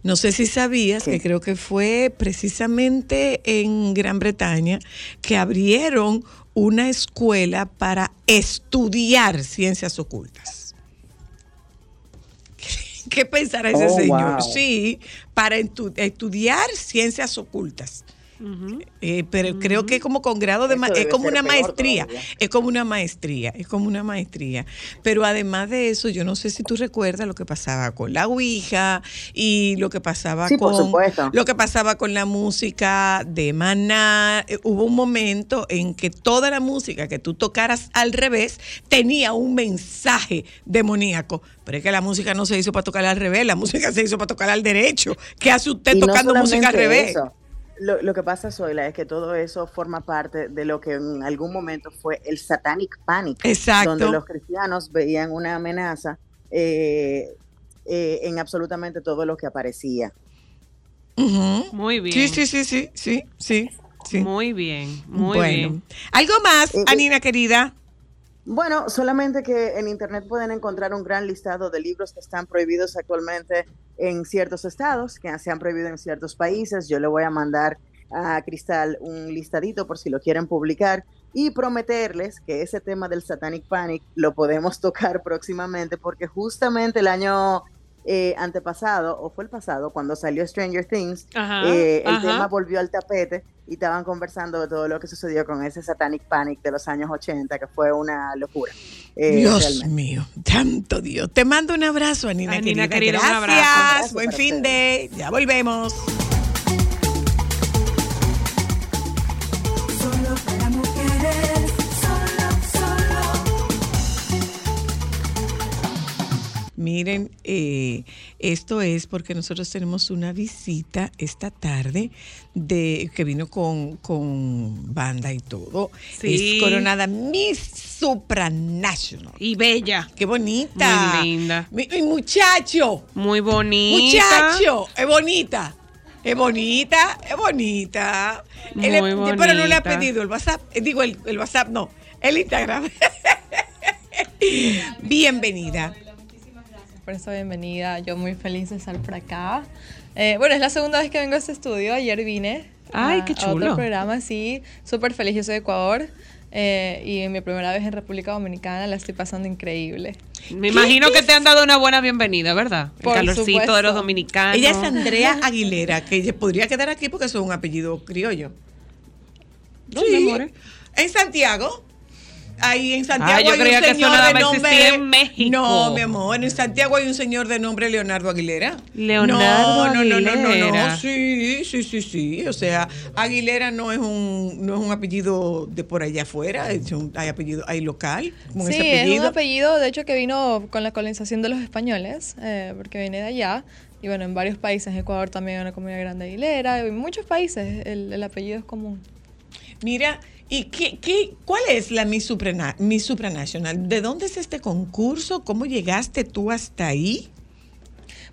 Speaker 1: No sé si sabías
Speaker 7: ¿Qué?
Speaker 1: que creo que fue precisamente en Gran Bretaña que abrieron una escuela para estudiar ciencias ocultas. ¿Qué pensará ese
Speaker 7: Oh,
Speaker 1: señor?
Speaker 7: wow.
Speaker 1: Sí, para estu- estudiar ciencias ocultas. Eh, pero creo que es como con grado de ma- es como una maestría,
Speaker 7: todavía.
Speaker 1: es como una maestría, es como una maestría. Pero además de eso, yo no sé si tú recuerdas lo que pasaba con la Ouija y lo que pasaba
Speaker 7: Sí,
Speaker 1: con lo que pasaba con la música de Maná. Eh, Hubo un momento en que toda la música que tú tocaras al revés tenía un mensaje demoníaco. Pero es que la música no se hizo para tocar al revés, la música se hizo para tocar al derecho. ¿Qué hace usted
Speaker 7: Y no
Speaker 1: tocando música al revés?
Speaker 7: eso. Lo, lo que pasa, Zoila, es que todo eso forma parte de lo que en algún momento fue el Satanic Panic,
Speaker 1: Exacto.
Speaker 7: donde los cristianos veían una amenaza eh, eh, en absolutamente todo lo que aparecía.
Speaker 3: Muy bien.
Speaker 1: Sí, sí, sí, sí, sí, sí. sí.
Speaker 3: Muy bien, muy
Speaker 1: bueno.
Speaker 3: bien.
Speaker 1: ¿Algo más,
Speaker 7: Eh,
Speaker 1: Anina querida?
Speaker 7: Bueno, solamente que en Internet pueden encontrar un gran listado de libros que están prohibidos actualmente en ciertos estados, que se han prohibido en ciertos países. Yo le voy a mandar a Cristal un listadito por si lo quieren publicar y prometerles que ese tema del Satanic Panic lo podemos [laughs] tocar próximamente porque justamente el año eh, antepasado, o fue el pasado, cuando salió Stranger Things,
Speaker 3: Ajá,
Speaker 7: eh, el
Speaker 3: ajá.
Speaker 7: tema volvió al tapete y estaban conversando de todo lo que sucedió con ese Satanic Panic de los años 80, que fue una locura. eh,
Speaker 1: Dios
Speaker 7: realmente.
Speaker 1: mío, tanto Dios. Te mando un abrazo, Anina,
Speaker 3: Anina,
Speaker 1: querida.
Speaker 3: querida, un
Speaker 1: Gracias.
Speaker 3: abrazo.
Speaker 7: Un abrazo
Speaker 1: Buen fin de. Ya volvemos. Miren, eh, esto es porque nosotros tenemos una visita esta tarde de que vino con, con banda y todo.
Speaker 3: Sí.
Speaker 1: Es coronada Miss Supranational.
Speaker 3: Y bella.
Speaker 1: Qué bonita.
Speaker 3: Muy linda.
Speaker 1: Mi, mi muchacho.
Speaker 3: Muy bonita.
Speaker 1: Muchacho. Es bonita. Es bonita, es bonita.
Speaker 3: Muy
Speaker 1: Él le- Pero no le ha
Speaker 3: bonita.
Speaker 1: pedido el WhatsApp. Eh, Digo, el, el WhatsApp no. El Instagram. [laughs] Bienvenida.
Speaker 8: Por esta bienvenida. Yo muy feliz de estar por acá. Eh, bueno, es la segunda vez que vengo a este estudio. Ayer vine.
Speaker 3: Ay,
Speaker 8: a-
Speaker 3: qué
Speaker 8: A
Speaker 3: chulo.
Speaker 8: otro programa, sí. Súper feliz. Yo soy de Ecuador. eh, y en mi primera vez en República Dominicana la estoy pasando increíble.
Speaker 3: Me imagino que te han dado una buena bienvenida, ¿verdad? El
Speaker 8: Por
Speaker 3: calorcito de
Speaker 8: supuesto.
Speaker 3: los dominicanos.
Speaker 1: Ella es Andrea Aguilera, que podría quedar aquí porque es un apellido criollo.
Speaker 3: ¿Dónde, amores?
Speaker 1: En Santiago. Ahí en Santiago
Speaker 3: Ah, yo
Speaker 1: hay
Speaker 3: creía
Speaker 1: un
Speaker 3: que
Speaker 1: señor de nombre.
Speaker 3: en México.
Speaker 1: No, mi amor, en Santiago hay un señor de nombre Leonardo Aguilera.
Speaker 3: Leonardo
Speaker 1: no, no, no, no, no, no,
Speaker 3: Aguilera.
Speaker 1: sí, sí, sí, sí. O sea, Aguilera no es un, no es un apellido de por allá afuera, es un- hay apellido, hay local con
Speaker 8: sí,
Speaker 1: ese
Speaker 8: es un
Speaker 1: apellido.
Speaker 8: apellido, de hecho, que vino con la colonización de los españoles, eh, porque viene de allá. Y bueno, en varios países, en Ecuador también hay una comunidad grande de Aguilera. En muchos países el, el apellido es común.
Speaker 1: Mira, ¿y qué, qué, cuál es la Miss, Suprana- Miss Supranational? ¿De dónde es este concurso? ¿Cómo llegaste tú hasta ahí?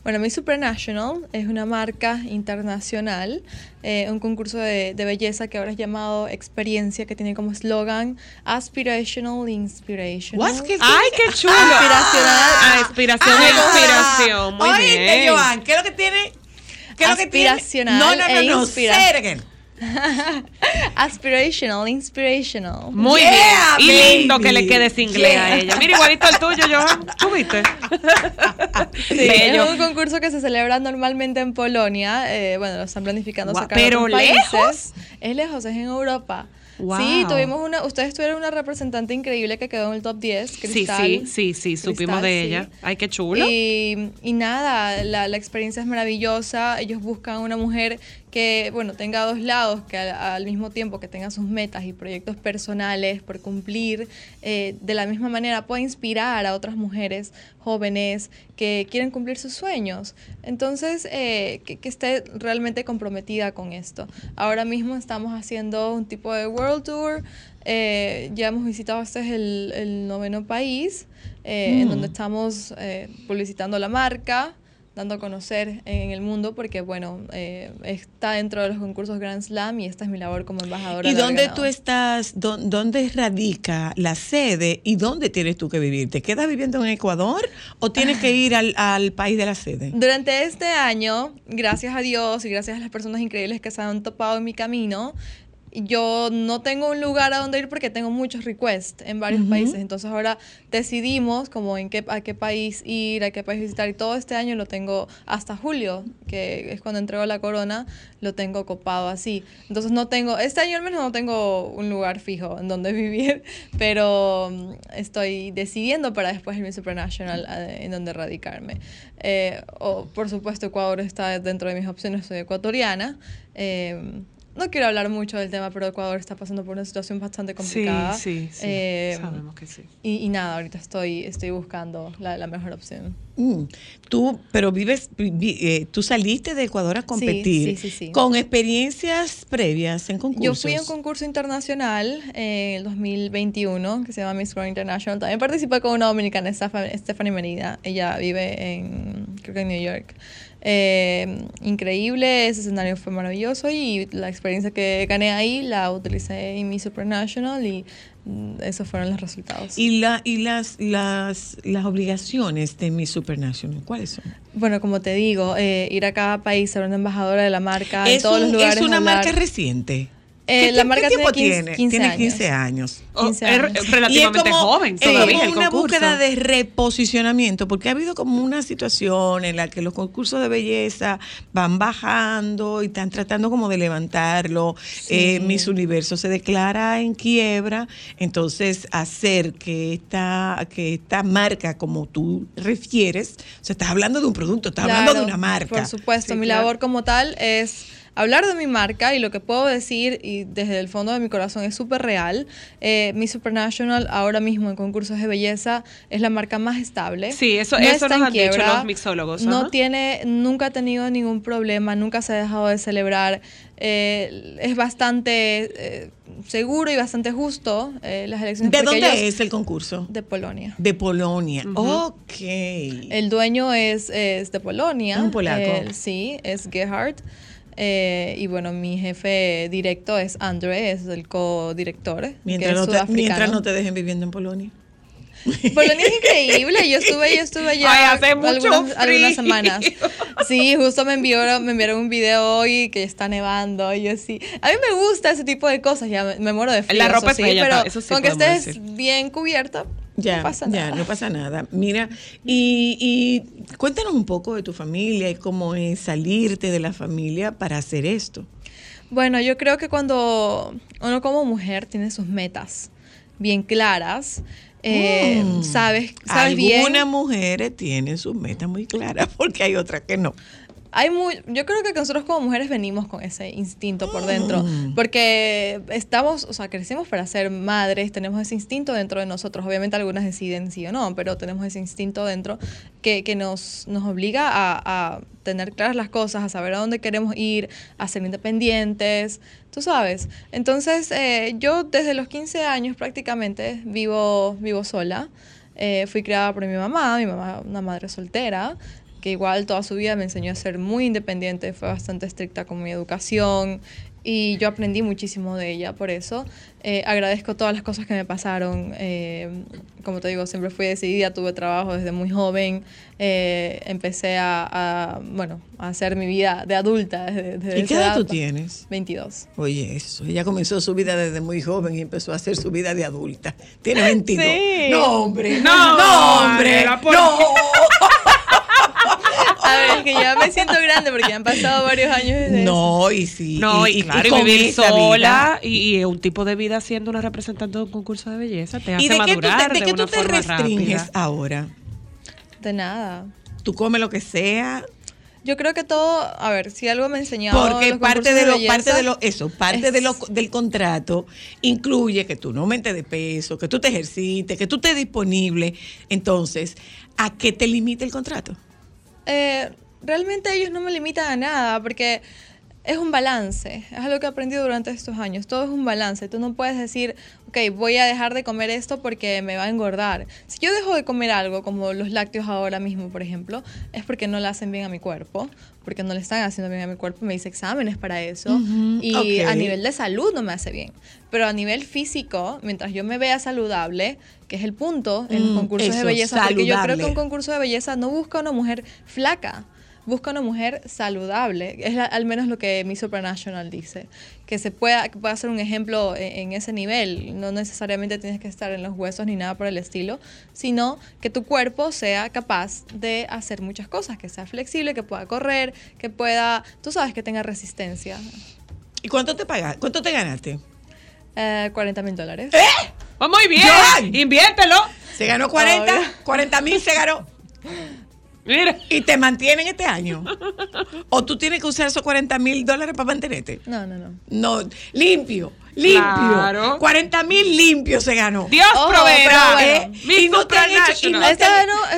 Speaker 8: Bueno, Miss Supranational es una marca internacional, eh, un concurso de, de belleza que ahora es llamado Experiencia, que tiene como eslogan Aspirational Inspirational.
Speaker 1: What's que-
Speaker 3: ¡Ay, qué chulo!
Speaker 8: Aspiracional.
Speaker 3: Ah, inspiración e inspiración. Muy
Speaker 1: Oíste,
Speaker 3: bien.
Speaker 1: Joan, ¿qué es lo que tiene? ¿Qué es lo que tiene?
Speaker 8: Aspiracional
Speaker 1: No, no, no,
Speaker 8: e
Speaker 1: no. [laughs]
Speaker 8: Aspirational, Inspirational.
Speaker 3: Muy
Speaker 1: Yeah,
Speaker 3: bien. Y lindo que le quede ese inglés
Speaker 1: Yeah.
Speaker 3: a ella. Mira, igualito el tuyo, Johan. ¿Tú viste? [laughs]
Speaker 8: Sí,
Speaker 3: Bello.
Speaker 8: es un concurso que se celebra normalmente en Polonia. eh, bueno, lo están planificando
Speaker 3: Guau,
Speaker 8: sacar a
Speaker 3: ¿pero
Speaker 8: otros países.
Speaker 3: lejos?
Speaker 8: Es lejos, es en Europa.
Speaker 3: Wow.
Speaker 8: Sí, tuvimos una, ustedes tuvieron una representante increíble que quedó en el top 10,
Speaker 3: Sí,
Speaker 8: Cristal.
Speaker 3: sí, sí, sí, supimos
Speaker 8: Cristal,
Speaker 3: de
Speaker 8: sí.
Speaker 3: ella. Ay, qué chulo.
Speaker 8: Y, y nada, la, la experiencia es maravillosa. Ellos buscan una mujer que, bueno, tenga dos lados, que al, al mismo tiempo que tenga sus metas y proyectos personales por cumplir, eh, de la misma manera pueda inspirar a otras mujeres jóvenes que quieren cumplir sus sueños. Entonces, eh, que, que esté realmente comprometida con esto. Ahora mismo estamos haciendo un tipo de World Tour. eh, ya hemos visitado, este es el, el noveno país, eh, en donde estamos eh, publicitando la marca. Dando a conocer en el mundo porque, bueno, eh, está dentro de los concursos Grand Slam y esta es mi labor como embajadora.
Speaker 1: ¿Y
Speaker 8: de
Speaker 1: dónde tú estás, dó- dónde radica la sede y dónde tienes tú que vivir? ¿Te quedas viviendo en Ecuador o tienes que ir al, al país de la sede?
Speaker 8: Durante este año, gracias a Dios y gracias a las personas increíbles que se han topado en mi camino, yo no tengo un lugar a donde ir porque tengo muchos requests en varios países. Entonces ahora decidimos como en qué, a qué país ir, a qué país visitar. Y todo este año lo tengo hasta julio, que es cuando entrego la corona, lo tengo copado así. Entonces no tengo, este año al menos no tengo un lugar fijo en donde [laughs] vivir, pero mm, estoy decidiendo para después el Miss Supernational eh, en donde radicarme. Eh, o, por supuesto, Ecuador está dentro de mis opciones, soy ecuatoriana. Eh, no quiero hablar mucho del tema, pero Ecuador está pasando por una situación bastante complicada.
Speaker 3: Sí, sí, sí.
Speaker 8: Eh,
Speaker 3: Sabemos que sí.
Speaker 8: y, y nada, ahorita estoy, estoy buscando la, la mejor opción.
Speaker 1: Mm, Tú, pero vives, vi- eh, tú saliste de Ecuador a competir
Speaker 8: sí, sí, sí.
Speaker 1: con experiencias previas en concursos.
Speaker 8: Yo fui a un concurso internacional en el 2021 que se llama Miss World International. También participé con una dominicana, Stephanie Merida. Ella vive en, creo que en New York. Eh, increíble, ese escenario fue maravilloso y la experiencia que gané ahí la utilicé en Miss Supernational y mm, esos fueron los resultados.
Speaker 1: Y, la, y las, las, las obligaciones de Miss Supernational, ¿cuáles son?
Speaker 8: bueno, como te digo, eh, ir a cada país, ser una embajadora de la marca en
Speaker 1: es,
Speaker 8: todos
Speaker 1: un-
Speaker 8: los lugares.
Speaker 1: es una
Speaker 8: hablar.
Speaker 1: marca reciente.
Speaker 8: Eh,
Speaker 1: ¿Qué
Speaker 8: la
Speaker 1: tiemp-
Speaker 8: marca
Speaker 1: qué tiempo
Speaker 8: tiene 15
Speaker 1: tiene?
Speaker 8: 15
Speaker 1: tiene
Speaker 8: años.
Speaker 1: 15 años.
Speaker 3: Oh,
Speaker 8: 15
Speaker 3: es relativamente
Speaker 1: y es como,
Speaker 3: joven
Speaker 1: es
Speaker 3: todavía
Speaker 1: como
Speaker 3: el
Speaker 1: una
Speaker 3: concurso.
Speaker 1: búsqueda de reposicionamiento, porque ha habido como una situación en la que los concursos de belleza van bajando y están tratando como de levantarlo. Eh, Miss Universo se declara en quiebra, entonces hacer que esta, que esta marca, como tú refieres, o sea, estás hablando de un producto, estás hablando de
Speaker 8: Claro,
Speaker 1: una marca.
Speaker 8: Por supuesto,
Speaker 3: Sí,
Speaker 8: mi
Speaker 3: claro.
Speaker 8: labor como tal es hablar de mi marca y lo que puedo decir y desde el fondo de mi corazón es súper real. Eh, mi Supernational ahora mismo en concursos de belleza es la marca más estable.
Speaker 3: Sí, eso- eso
Speaker 8: está
Speaker 3: nos
Speaker 8: en
Speaker 3: han dicho
Speaker 8: quiebra,
Speaker 3: los mixólogos,
Speaker 8: No
Speaker 3: ajá.
Speaker 8: tiene, nunca ha tenido ningún problema, nunca se ha dejado de celebrar. Eh, es bastante eh, seguro y bastante justo eh, las elecciones.
Speaker 1: ¿De dónde
Speaker 8: ellos-
Speaker 1: es el concurso?
Speaker 8: De Polonia.
Speaker 1: De Polonia. Ok.
Speaker 8: El dueño es, es de Polonia.
Speaker 1: Un polaco.
Speaker 8: Sí, es Gerhard. Eh, y bueno, mi jefe directo es Andre, es el co-director. que
Speaker 1: mientras,
Speaker 8: es
Speaker 1: no te, mientras no te dejen viviendo en Polonia.
Speaker 8: Polonia es increíble. Yo estuve, yo estuve allá
Speaker 3: Ay, hace mucho
Speaker 8: algunas, algunas semanas. Sí, justo me enviaron, me enviaron un video hoy que está nevando. Y yo sí. A mí me gusta ese tipo de cosas. Ya me, me muero de frío.
Speaker 3: La ropa
Speaker 8: eso
Speaker 3: es
Speaker 8: sí,
Speaker 3: bella,
Speaker 8: pero
Speaker 3: eso sí
Speaker 8: con que estés
Speaker 3: decir.
Speaker 8: bien cubierta,
Speaker 1: Ya,
Speaker 8: no pasa
Speaker 1: ya,
Speaker 8: nada.
Speaker 1: no pasa nada. Mira, y, y cuéntanos un poco de tu familia y cómo es salirte de la familia para hacer esto.
Speaker 8: Bueno, yo creo que cuando uno como mujer tiene sus metas bien claras, eh,
Speaker 1: Mm.
Speaker 8: sabes, sabes bien.
Speaker 1: Algunas mujeres tienen sus metas muy claras porque hay otras que no.
Speaker 8: Hay muy, yo creo que nosotros como mujeres venimos con ese instinto por dentro,
Speaker 1: Mm.
Speaker 8: porque estamos, o sea, crecimos para ser madres, tenemos ese instinto dentro de nosotros. Obviamente algunas deciden sí o no, pero tenemos ese instinto dentro que, que nos, nos obliga a, a tener claras las cosas, a saber a dónde queremos ir, a ser independientes, tú sabes. Entonces, eh, yo desde los 15 años prácticamente vivo, vivo sola. Eh, fui criada por mi mamá, mi mamá una madre soltera, que igual toda su vida me enseñó a ser muy independiente, fue bastante estricta con mi educación y yo aprendí muchísimo de ella por eso. Eh, agradezco todas las cosas que me pasaron. eh, como te digo, siempre fui decidida, tuve trabajo desde muy joven, eh, empecé a, a, bueno, a hacer mi vida de adulta. Desde, desde
Speaker 1: ¿Y qué edad tú tienes?
Speaker 8: 22.
Speaker 1: Oye, eso. Ella comenzó su vida desde muy joven y empezó a hacer su vida de adulta. Tiene 22.
Speaker 8: Sí.
Speaker 1: No, hombre.
Speaker 3: No,
Speaker 1: no hombre.
Speaker 3: Mariela, ¿por
Speaker 1: No. [laughs]
Speaker 8: Es que ya me siento grande porque ya han pasado varios años desde eso.
Speaker 1: No, y sí.
Speaker 3: No, y, claro, y,
Speaker 1: con
Speaker 3: vivir sola y, y un tipo de vida siendo una representante de un concurso de belleza te hace
Speaker 1: ¿Y de qué tú te,
Speaker 3: madurar
Speaker 1: de
Speaker 3: de
Speaker 1: qué
Speaker 3: una
Speaker 1: tú te
Speaker 3: forma
Speaker 1: restringes
Speaker 3: rápida.
Speaker 1: ahora?
Speaker 8: De nada.
Speaker 1: Tú comes lo que sea,
Speaker 8: Yo creo que todo, a ver, si algo me enseñaron
Speaker 1: Porque
Speaker 8: los
Speaker 1: parte de lo,
Speaker 8: belleza,
Speaker 1: parte de lo, eso, parte
Speaker 8: es-
Speaker 1: de lo, del contrato incluye que tú no aumentes de peso, que tú te ejercites, que tú estés disponible. Entonces, ¿a qué te limita el contrato?
Speaker 8: Eh, realmente ellos no me limitan a nada porque es un balance, es algo que he aprendido durante estos años, todo es un balance, tú no puedes decir, ok, voy a dejar de comer esto porque me va a engordar. Si yo dejo de comer algo, como los lácteos ahora mismo, por ejemplo, es porque no le hacen bien a mi cuerpo, porque no le están haciendo bien a mi cuerpo, me hice exámenes para eso, y
Speaker 1: ok.
Speaker 8: a nivel de salud no me hace bien, pero a nivel físico, mientras yo me vea saludable, que es el punto en
Speaker 1: Mm,
Speaker 8: concursos de belleza, porque yo creo
Speaker 1: saludable.
Speaker 8: que un concurso de belleza no busca una mujer flaca, busca una mujer saludable. Es la- al menos lo que Miss Supranational dice. Que se pueda, que pueda ser un ejemplo en, en ese nivel. No necesariamente tienes que estar en los huesos ni nada por el estilo, sino que tu cuerpo sea capaz de hacer muchas cosas, que sea flexible, que pueda correr, que pueda, tú sabes, que tenga resistencia.
Speaker 1: ¿Y cuánto te pagaste? ¿Cuánto te ganaste?
Speaker 8: Eh, 40 mil dólares.
Speaker 3: ¡Va muy bien!
Speaker 1: Joan.
Speaker 3: ¡Inviértelo!
Speaker 1: Se ganó 40,
Speaker 8: Obvio.
Speaker 1: 40 mil se ganó.
Speaker 3: Mira.
Speaker 1: ¿Y te mantienen este año? ¿O tú tienes que usar esos 40 mil dólares para mantenerte?
Speaker 8: No, no, no.
Speaker 1: No, limpio, limpio.
Speaker 3: Claro.
Speaker 1: 40 mil limpios se ganó.
Speaker 3: Dios
Speaker 8: Ojo,
Speaker 3: proveerá.
Speaker 8: bueno.
Speaker 1: ¿Eh? Y no te han hecho, y no te,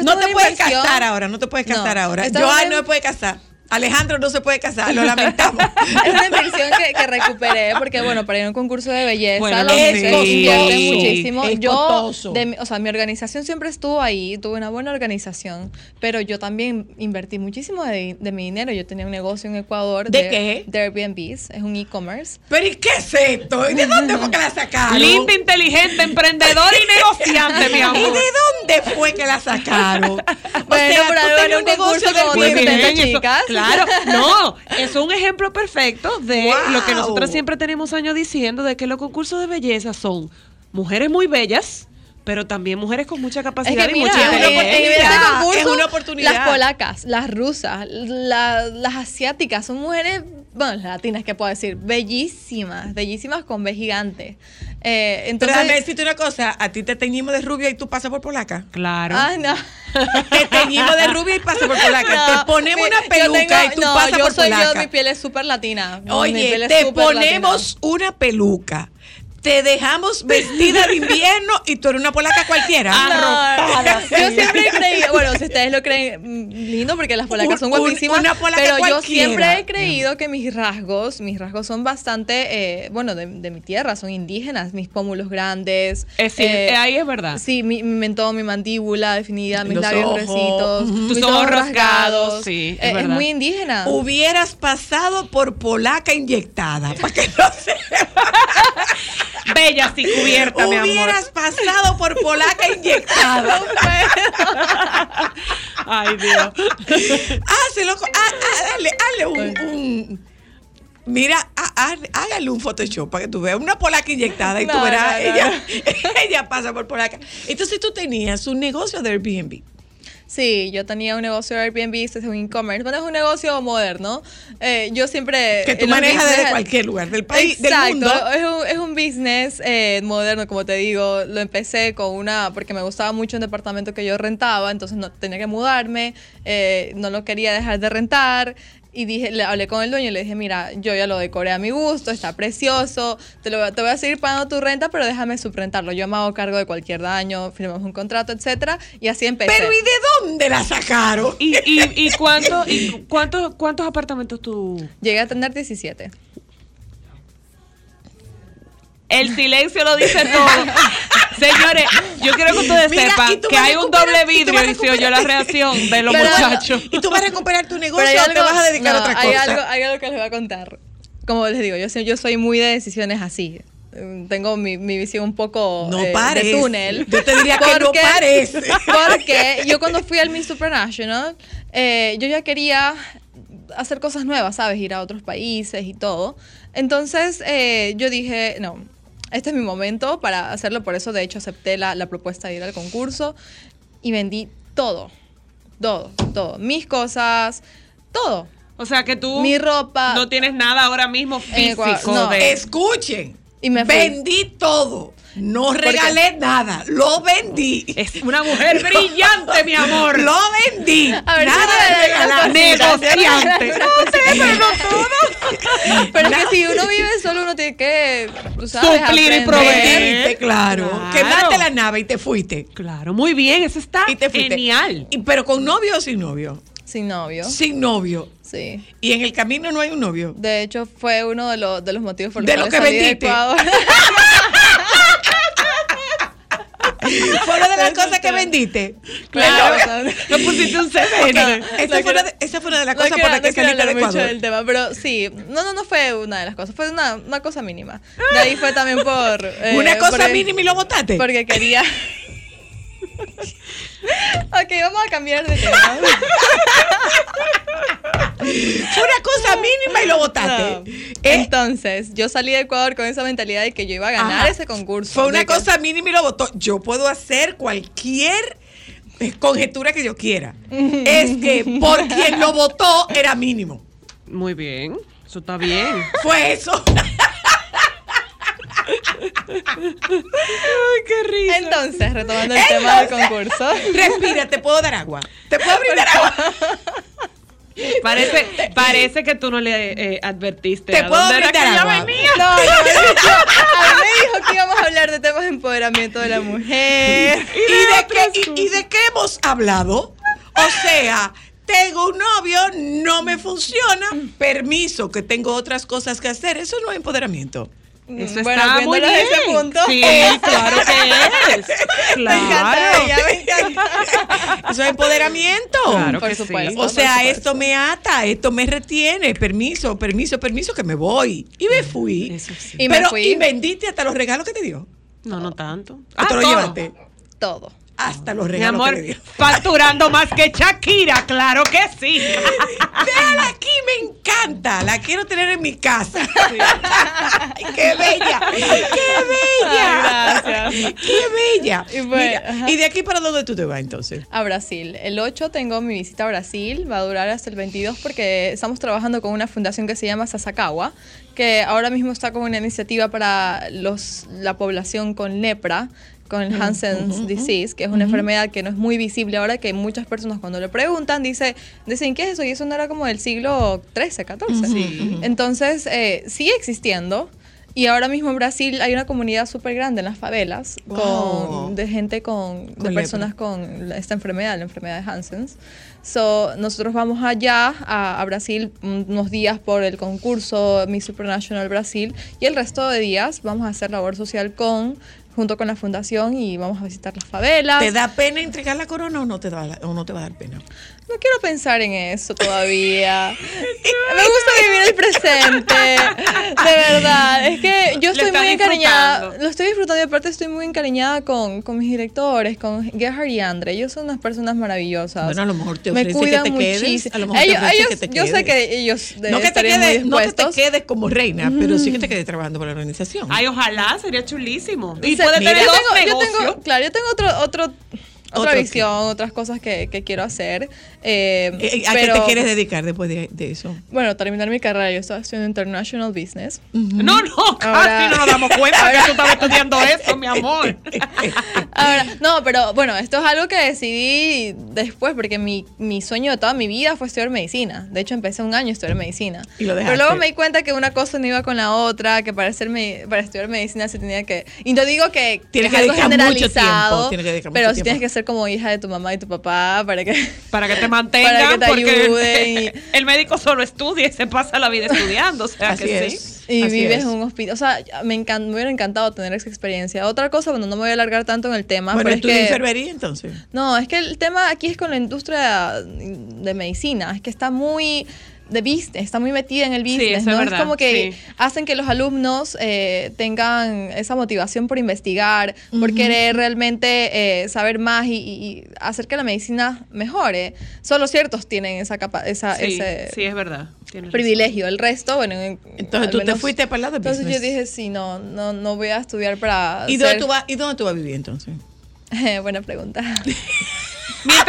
Speaker 8: no-
Speaker 1: no puedes casar ahora, no te puedes casar
Speaker 8: No,
Speaker 1: ahora.
Speaker 8: una-
Speaker 1: no se puede casar. Alejandro no se puede casar, lo [laughs] lamentamos.
Speaker 8: Es una inversión que, que recuperé porque, bueno, para ir a un concurso de belleza,
Speaker 3: Bueno,
Speaker 1: es
Speaker 8: muchísimo.
Speaker 1: Es
Speaker 8: yo, de o sea, mi organización siempre estuvo ahí, tuve una buena organización, pero yo también invertí muchísimo de, de mi dinero. Yo tenía un negocio en Ecuador
Speaker 1: ¿De qué?
Speaker 8: De Airbnbs, es un e-commerce.
Speaker 1: Pero ¿y qué es esto? ¿Y de dónde fue que la sacaron?
Speaker 3: Linda, inteligente, emprendedor y negociante, mi
Speaker 1: ¿Y
Speaker 3: amor.
Speaker 1: de dónde fue que la sacaron? [laughs] O
Speaker 8: Bueno,
Speaker 1: sea,
Speaker 8: algo
Speaker 1: tenías
Speaker 8: en un concurso
Speaker 1: de
Speaker 8: como
Speaker 3: eso-
Speaker 8: chicas.
Speaker 3: Claro, [laughs] no, eso es un ejemplo perfecto de
Speaker 1: Wow.
Speaker 3: lo que nosotros siempre tenemos años diciendo de que los concursos de belleza son mujeres muy bellas, pero también mujeres con mucha
Speaker 8: Es
Speaker 3: capacidad
Speaker 8: que
Speaker 3: y
Speaker 8: mira,
Speaker 3: mucha
Speaker 1: es es una oportunidad.
Speaker 8: Las polacas, las rusas, la- las asiáticas son mujeres, bueno, las latinas, que puedo decir? Bellísimas, bellísimas con B gigante. Eh,
Speaker 1: Pero
Speaker 8: entonces,
Speaker 1: déjame decirte una cosa, a ti te teñimos de rubia y tú pasas por polaca.
Speaker 3: Claro.
Speaker 8: Ah, no. [laughs]
Speaker 1: Te teñimos de rubia y pasas por polaca.
Speaker 8: No,
Speaker 1: te ponemos
Speaker 8: mi-
Speaker 1: una peluca
Speaker 8: tengo-
Speaker 1: y tú
Speaker 8: no,
Speaker 1: pasas
Speaker 8: yo
Speaker 1: por
Speaker 8: soy
Speaker 1: polaca.
Speaker 8: yo, mi piel es súper latina. Mi
Speaker 1: Oye,
Speaker 8: piel es
Speaker 1: te ponemos una peluca. Te dejamos vestida de invierno y tú eres una polaca cualquiera.
Speaker 8: latina. No, yo siempre he creído, bueno, si ustedes lo creen mm, lindo porque las polacas son
Speaker 1: Un- un-
Speaker 8: guapísimas,
Speaker 1: una polaca
Speaker 8: pero yo siempre he creído que mis rasgos, mis rasgos son bastante, eh, bueno, de, de mi tierra, son indígenas, mis pómulos grandes.
Speaker 3: Es decir,
Speaker 8: eh,
Speaker 3: ahí es verdad.
Speaker 8: Sí, mi, mi mentón, mi mandíbula definida, mis
Speaker 1: Los
Speaker 8: labios
Speaker 1: ojos.
Speaker 8: mis
Speaker 3: Tus ojos rasgados, sí, es
Speaker 8: Eh, es muy indígena.
Speaker 1: Hubieras pasado por polaca inyectada. Para que no se
Speaker 3: Bella y cubierta, mi amor.
Speaker 1: Hubieras pasado por polaca inyectada.
Speaker 3: Ay, Dios.
Speaker 1: Hácelo. con- ah, ah, dale, hazle un. un- Mira, há- hágale un Photoshop para que tú veas una polaca inyectada y tú
Speaker 8: No,
Speaker 1: verás,
Speaker 8: no, no.
Speaker 1: Ella, [laughs] ella pasa por polaca. Entonces tú tenías un negocio de Airbnb.
Speaker 8: Sí, yo tenía un negocio de Airbnb, este es un e-commerce, bueno, es un negocio moderno. Eh, yo siempre...
Speaker 1: Que tú manejas desde cualquier lugar del país, del
Speaker 8: Exacto,
Speaker 1: mundo.
Speaker 8: Es, un, es un business eh, moderno, como te digo. Lo empecé con una, porque me gustaba mucho un departamento que yo rentaba, entonces no tenía que mudarme, eh, no lo quería dejar de rentar. Y dije, le hablé con el dueño y le dije, mira, yo ya lo decoré a mi gusto, está precioso, te, lo, te voy a seguir pagando tu renta, pero déjame subrentarlo. Yo me hago cargo de cualquier daño, firmamos un contrato, etcétera, y así empecé.
Speaker 1: Pero ¿y de dónde la sacaron?
Speaker 3: ¿Y, y, y, cuánto, y cu- cuántos, cuántos apartamentos tú?
Speaker 8: Llegué a tener 17.
Speaker 3: El silencio lo dice todo. [laughs] Señores, yo quiero que ustedes
Speaker 1: Mira,
Speaker 3: sepan que hay un doble vidrio y se oyó la reacción de los
Speaker 8: Pero-
Speaker 3: muchachos.
Speaker 1: ¿Y tú vas a recuperar tu negocio
Speaker 8: hay
Speaker 1: o te vas a dedicar a otra
Speaker 8: hay
Speaker 1: cosa?
Speaker 8: Algo, hay algo que les voy a contar. Como les digo, yo, soy- yo soy muy de decisiones así. Tengo mi, mi visión un poco
Speaker 1: No
Speaker 8: eh,
Speaker 1: parece.
Speaker 8: de túnel.
Speaker 1: Yo te diría que no parece. [laughs]
Speaker 8: Porque yo cuando fui al Miss Supranational, eh, yo ya quería hacer cosas nuevas, ¿sabes? Ir a otros países y todo. Entonces eh, yo dije, no, este es mi momento para hacerlo. Por eso, de hecho, acepté la, la propuesta de ir al concurso y vendí todo. Todo, todo. Mis cosas, todo.
Speaker 3: O sea que tú
Speaker 8: Mi ropa.
Speaker 3: no tienes nada ahora mismo
Speaker 8: Eh,
Speaker 3: físico
Speaker 8: cua- no.
Speaker 3: de...
Speaker 1: Escuchen.
Speaker 8: Y me fui.
Speaker 1: vendí todo. No regalé nada. Lo vendí.
Speaker 3: Es una mujer [laughs] brillante, mi amor.
Speaker 1: Lo vendí.
Speaker 8: A ver,
Speaker 1: nada de regalar.
Speaker 3: Negociante.
Speaker 8: una [laughs] cosita. Pero es que si uno vive solo, uno tiene que, tú sabes,
Speaker 3: Suplir y proveer.
Speaker 1: Claro.
Speaker 3: Claro.
Speaker 1: Quemaste la nave y te fuiste.
Speaker 3: Claro, muy bien, eso está
Speaker 1: Y te fuiste.
Speaker 3: genial.
Speaker 1: Y, pero con novio o sin novio.
Speaker 8: sin novio.
Speaker 1: Sin novio.
Speaker 8: Sí.
Speaker 1: Y en el camino no hay un novio.
Speaker 8: De hecho, fue uno de, los de los motivos por los
Speaker 1: De lo que
Speaker 8: salí de
Speaker 1: vendiste.
Speaker 8: Ecuador. [laughs] [laughs]
Speaker 1: Fue una de las cosas que vendiste.
Speaker 8: Claro.
Speaker 3: No pusiste un CV.
Speaker 1: Ok, Esa fue, una de, las cosas por las que saliste de
Speaker 8: mucho del tema, pero sí, no, no, no fue una de las cosas, fue una, una cosa mínima. De ahí fue también por... [laughs] eh,
Speaker 1: Una cosa
Speaker 8: porque-
Speaker 1: mínima y lo votaste.
Speaker 8: Porque quería... [laughs] ok, vamos a cambiar de tema.
Speaker 1: Fue una cosa mínima y lo votaste.
Speaker 8: No.
Speaker 1: Eh,
Speaker 8: Entonces, yo salí de Ecuador con esa mentalidad de que yo iba a ganar
Speaker 1: Ajá.
Speaker 8: ese concurso.
Speaker 1: Fue una
Speaker 8: que-
Speaker 1: cosa mínima y lo votó. Yo puedo hacer cualquier eh, conjetura que yo quiera. es que por quien lo votó era mínimo.
Speaker 3: Muy bien. Eso está bien.
Speaker 1: Fue eso. [laughs]
Speaker 3: Ay, qué risa.
Speaker 8: Entonces, retomando el tema del concurso.
Speaker 1: Respira, te puedo dar agua. Te puedo brindar agua.
Speaker 3: Parece, parece que tú no le eh, advertiste.
Speaker 1: Te
Speaker 3: a
Speaker 1: puedo
Speaker 3: dónde
Speaker 1: brindar agua.
Speaker 3: venía.
Speaker 8: No, no, a mí me dijo que íbamos a hablar de temas de empoderamiento de la mujer.
Speaker 1: ¿Y de, qué, y, y de qué hemos hablado? O sea, tengo un novio, no me funciona, permiso, que tengo otras cosas que hacer. Eso no es empoderamiento.
Speaker 3: Eso
Speaker 8: Bueno,
Speaker 3: está muy bien.
Speaker 8: desde ese punto.
Speaker 3: Sí, claro que es. [laughs]
Speaker 8: Me encanta
Speaker 3: Claro.
Speaker 8: ella, me encanta. [laughs]
Speaker 1: Eso es empoderamiento.
Speaker 3: Claro
Speaker 8: Por
Speaker 3: que sí.
Speaker 8: supuesto.
Speaker 1: O sea,
Speaker 8: por supuesto.
Speaker 1: esto me ata, esto me retiene. Permiso, permiso, permiso, que me voy. Y me fui.
Speaker 3: Eso sí.
Speaker 8: Y me
Speaker 1: Pero,
Speaker 8: fui.
Speaker 1: y vendiste hasta los regalos que te dio.
Speaker 3: No, no tanto.
Speaker 1: Ah, te lo
Speaker 3: todo.
Speaker 1: llevaste.
Speaker 8: Todo.
Speaker 1: Hasta los
Speaker 3: Mi
Speaker 1: regalos
Speaker 3: amor,
Speaker 1: que le dio.
Speaker 3: facturando [laughs] más que Shakira, claro que sí.
Speaker 1: Déjala aquí, me encanta. La quiero tener en mi casa. [laughs] Ay, ¡Qué bella! ¡Qué bella!
Speaker 8: Ay, gracias.
Speaker 1: ¡Qué bella!
Speaker 8: Y bueno,
Speaker 1: Mira. ¿y de aquí para dónde tú te vas entonces?
Speaker 8: A Brasil. El 8 tengo mi visita a Brasil, va a durar hasta el 22 porque estamos trabajando con una fundación que se llama Sasakawa, que ahora mismo está con una iniciativa para los, la población con lepra, con el Hansen's disease, que es una enfermedad que no es muy visible ahora, que muchas personas cuando le preguntan dice, dicen, ¿qué es eso? Y eso no era como del siglo XIII, XIV. Entonces, eh, sigue existiendo. Y ahora mismo en Brasil hay una comunidad súper grande en las favelas
Speaker 1: Wow.
Speaker 8: con, de gente con, de
Speaker 1: Con
Speaker 8: personas con la- esta enfermedad, la enfermedad de Hansen's. So, nosotros vamos allá a, a Brasil unos días por el concurso Miss Supernational Brasil y el resto de días vamos a hacer labor social con junto con la fundación y vamos a visitar las favelas.
Speaker 1: ¿Te da pena entregar la corona o no te, da, la- o no te va a dar pena?
Speaker 8: No quiero pensar en eso todavía. [laughs] Me gusta vivir el presente. De verdad. Es que yo estoy muy encariñada. Lo estoy disfrutando y aparte estoy muy encariñada con, con mis directores, con Gerhard y Andre. Ellos son unas personas maravillosas.
Speaker 1: Bueno, a lo mejor te
Speaker 8: Me
Speaker 1: ofrece
Speaker 8: cuidan
Speaker 1: que te quedes, a lo mejor
Speaker 8: ellos,
Speaker 1: que te
Speaker 8: yo sé
Speaker 1: quedes.
Speaker 8: que ellos
Speaker 1: No que, te quedes, no que te quedes como reina, pero sí que te quedes trabajando para la organización.
Speaker 3: Ay, ojalá, sería chulísimo. Y
Speaker 8: Se-
Speaker 3: puede
Speaker 1: mira,
Speaker 3: tener
Speaker 8: yo
Speaker 3: dos
Speaker 8: tengo, yo
Speaker 3: negocios.
Speaker 8: tengo- claro, yo tengo otro, otro, otra
Speaker 1: Otro qué.
Speaker 8: visión, otras cosas que, que quiero hacer. Eh,
Speaker 1: Eh, ¿A
Speaker 8: pero,
Speaker 1: qué te quieres dedicar después de, de eso?
Speaker 8: Bueno, terminar mi carrera. Yo estaba estudiando International Business.
Speaker 3: No, no, casi
Speaker 8: Ahora-
Speaker 3: no nos damos cuenta que tú estabas [laughs] estudiando eso, mi amor.
Speaker 8: Ahora, no, pero bueno, esto es algo que decidí después porque mi, mi sueño de toda mi vida fue estudiar medicina. De hecho, empecé un año a estudiar medicina.
Speaker 1: Y lo
Speaker 8: pero luego me di cuenta que una cosa no iba con la otra, que para, me- para estudiar medicina se tenía que... Y no digo que,
Speaker 1: Tienes
Speaker 8: es
Speaker 1: que
Speaker 8: algo
Speaker 1: dedicar mucho tiempo, tienes que dedicar
Speaker 8: pero
Speaker 1: mucho
Speaker 8: sí
Speaker 1: tiempo.
Speaker 8: tienes que ser como hija de tu mamá y tu papá para que...
Speaker 3: Para que te [laughs] mantengan,
Speaker 8: Para que te
Speaker 3: porque [laughs] el médico solo estudia y se pasa la vida estudiando, o sea
Speaker 1: Así
Speaker 3: que
Speaker 1: es.
Speaker 3: sí.
Speaker 8: Y
Speaker 1: Así
Speaker 8: vives
Speaker 1: es.
Speaker 8: en un hospital. O sea, me, encan- me hubiera encantado tener esa experiencia. Otra cosa, bueno, no me voy a alargar tanto en el tema.
Speaker 1: Bueno,
Speaker 8: pero es que,
Speaker 1: enfermería entonces.
Speaker 8: No, es que el tema aquí es con la industria de medicina, es que está muy de business, está muy metida en el
Speaker 3: Sí,
Speaker 8: business,
Speaker 3: eso es
Speaker 8: ¿no?
Speaker 3: verdad,
Speaker 8: como que
Speaker 3: sí.
Speaker 8: hacen que los alumnos eh, tengan esa motivación por investigar, por querer realmente eh, saber más y, y- hacer que la medicina mejore. Solo ciertos tienen esa capa esa,
Speaker 3: Sí,
Speaker 8: ese
Speaker 3: sí, es verdad. razón.
Speaker 8: privilegio. El resto, bueno, en-
Speaker 1: Entonces tú te
Speaker 8: menos-
Speaker 1: fuiste para el lado de
Speaker 8: Entonces yo
Speaker 1: business.
Speaker 8: dije, sí, no, no, no voy a estudiar para
Speaker 1: ¿Y
Speaker 8: ser-
Speaker 1: dónde, tú vas, ¿Y dónde tú vas a vivir entonces? [laughs]
Speaker 8: Buena pregunta. [laughs]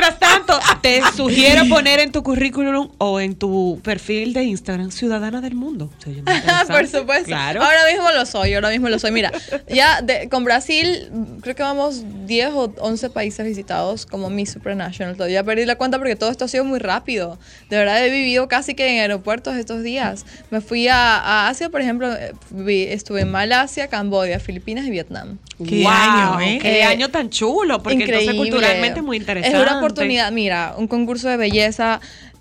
Speaker 3: Mientras tanto, te sugiero poner en tu currículum o en tu perfil de Instagram Ciudadana del Mundo. [laughs]
Speaker 8: Por supuesto.
Speaker 3: Claro.
Speaker 8: Ahora mismo lo soy, ahora mismo lo soy. Mira, ya de- con Brasil, creo que vamos 10 o 11 países visitados como Miss Supranational. Todavía perdí la cuenta porque todo esto ha sido muy rápido. De verdad he vivido casi que en aeropuertos estos días. Me fui a, a Asia, por ejemplo, vi- estuve en Malasia, Camboya, Filipinas y Vietnam.
Speaker 1: Qué
Speaker 3: Wow,
Speaker 1: año, ¿eh?
Speaker 3: Qué
Speaker 8: Eh,
Speaker 3: año tan chulo, porque entonces culturalmente muy interesante.
Speaker 8: Es una oportunidad, mira, un concurso de belleza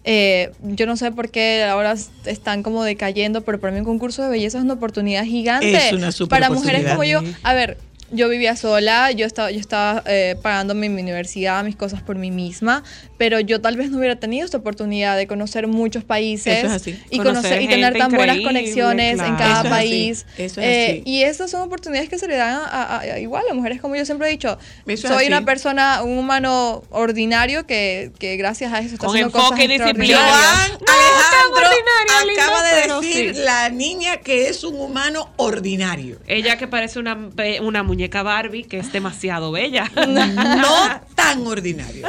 Speaker 8: Eh, yo no sé por qué ahora están como decayendo, pero para mí un concurso de belleza es una oportunidad gigante.
Speaker 1: Es una super
Speaker 8: Para mujeres como yo. A ver, yo vivía sola, yo estaba, yo estaba eh, pagándome mi universidad, mis cosas por mí misma, pero yo tal vez no hubiera tenido esta oportunidad de conocer muchos países
Speaker 1: Eso es así.
Speaker 8: y
Speaker 3: Conocer
Speaker 8: conocer y tener tan buenas conexiones en
Speaker 3: claro.
Speaker 8: cada
Speaker 1: Eso es así,
Speaker 8: país.
Speaker 1: eso es
Speaker 8: Eh,
Speaker 1: así.
Speaker 8: y estas son oportunidades que se le dan a, a- a- igual a mujeres como yo siempre he dicho.
Speaker 1: Eso es
Speaker 8: soy
Speaker 1: así.
Speaker 8: una persona, un humano ordinario que, que gracias a eso está
Speaker 3: Con
Speaker 8: haciendo
Speaker 3: enfoque
Speaker 8: cosas
Speaker 3: y disciplina. No, ordinaria,
Speaker 1: Alejandro acaba de decir
Speaker 3: sí.
Speaker 1: la niña que es un humano ordinario.
Speaker 3: Ella que parece una, una muñeca Barbie que es demasiado bella.
Speaker 1: No [laughs] tan ordinario.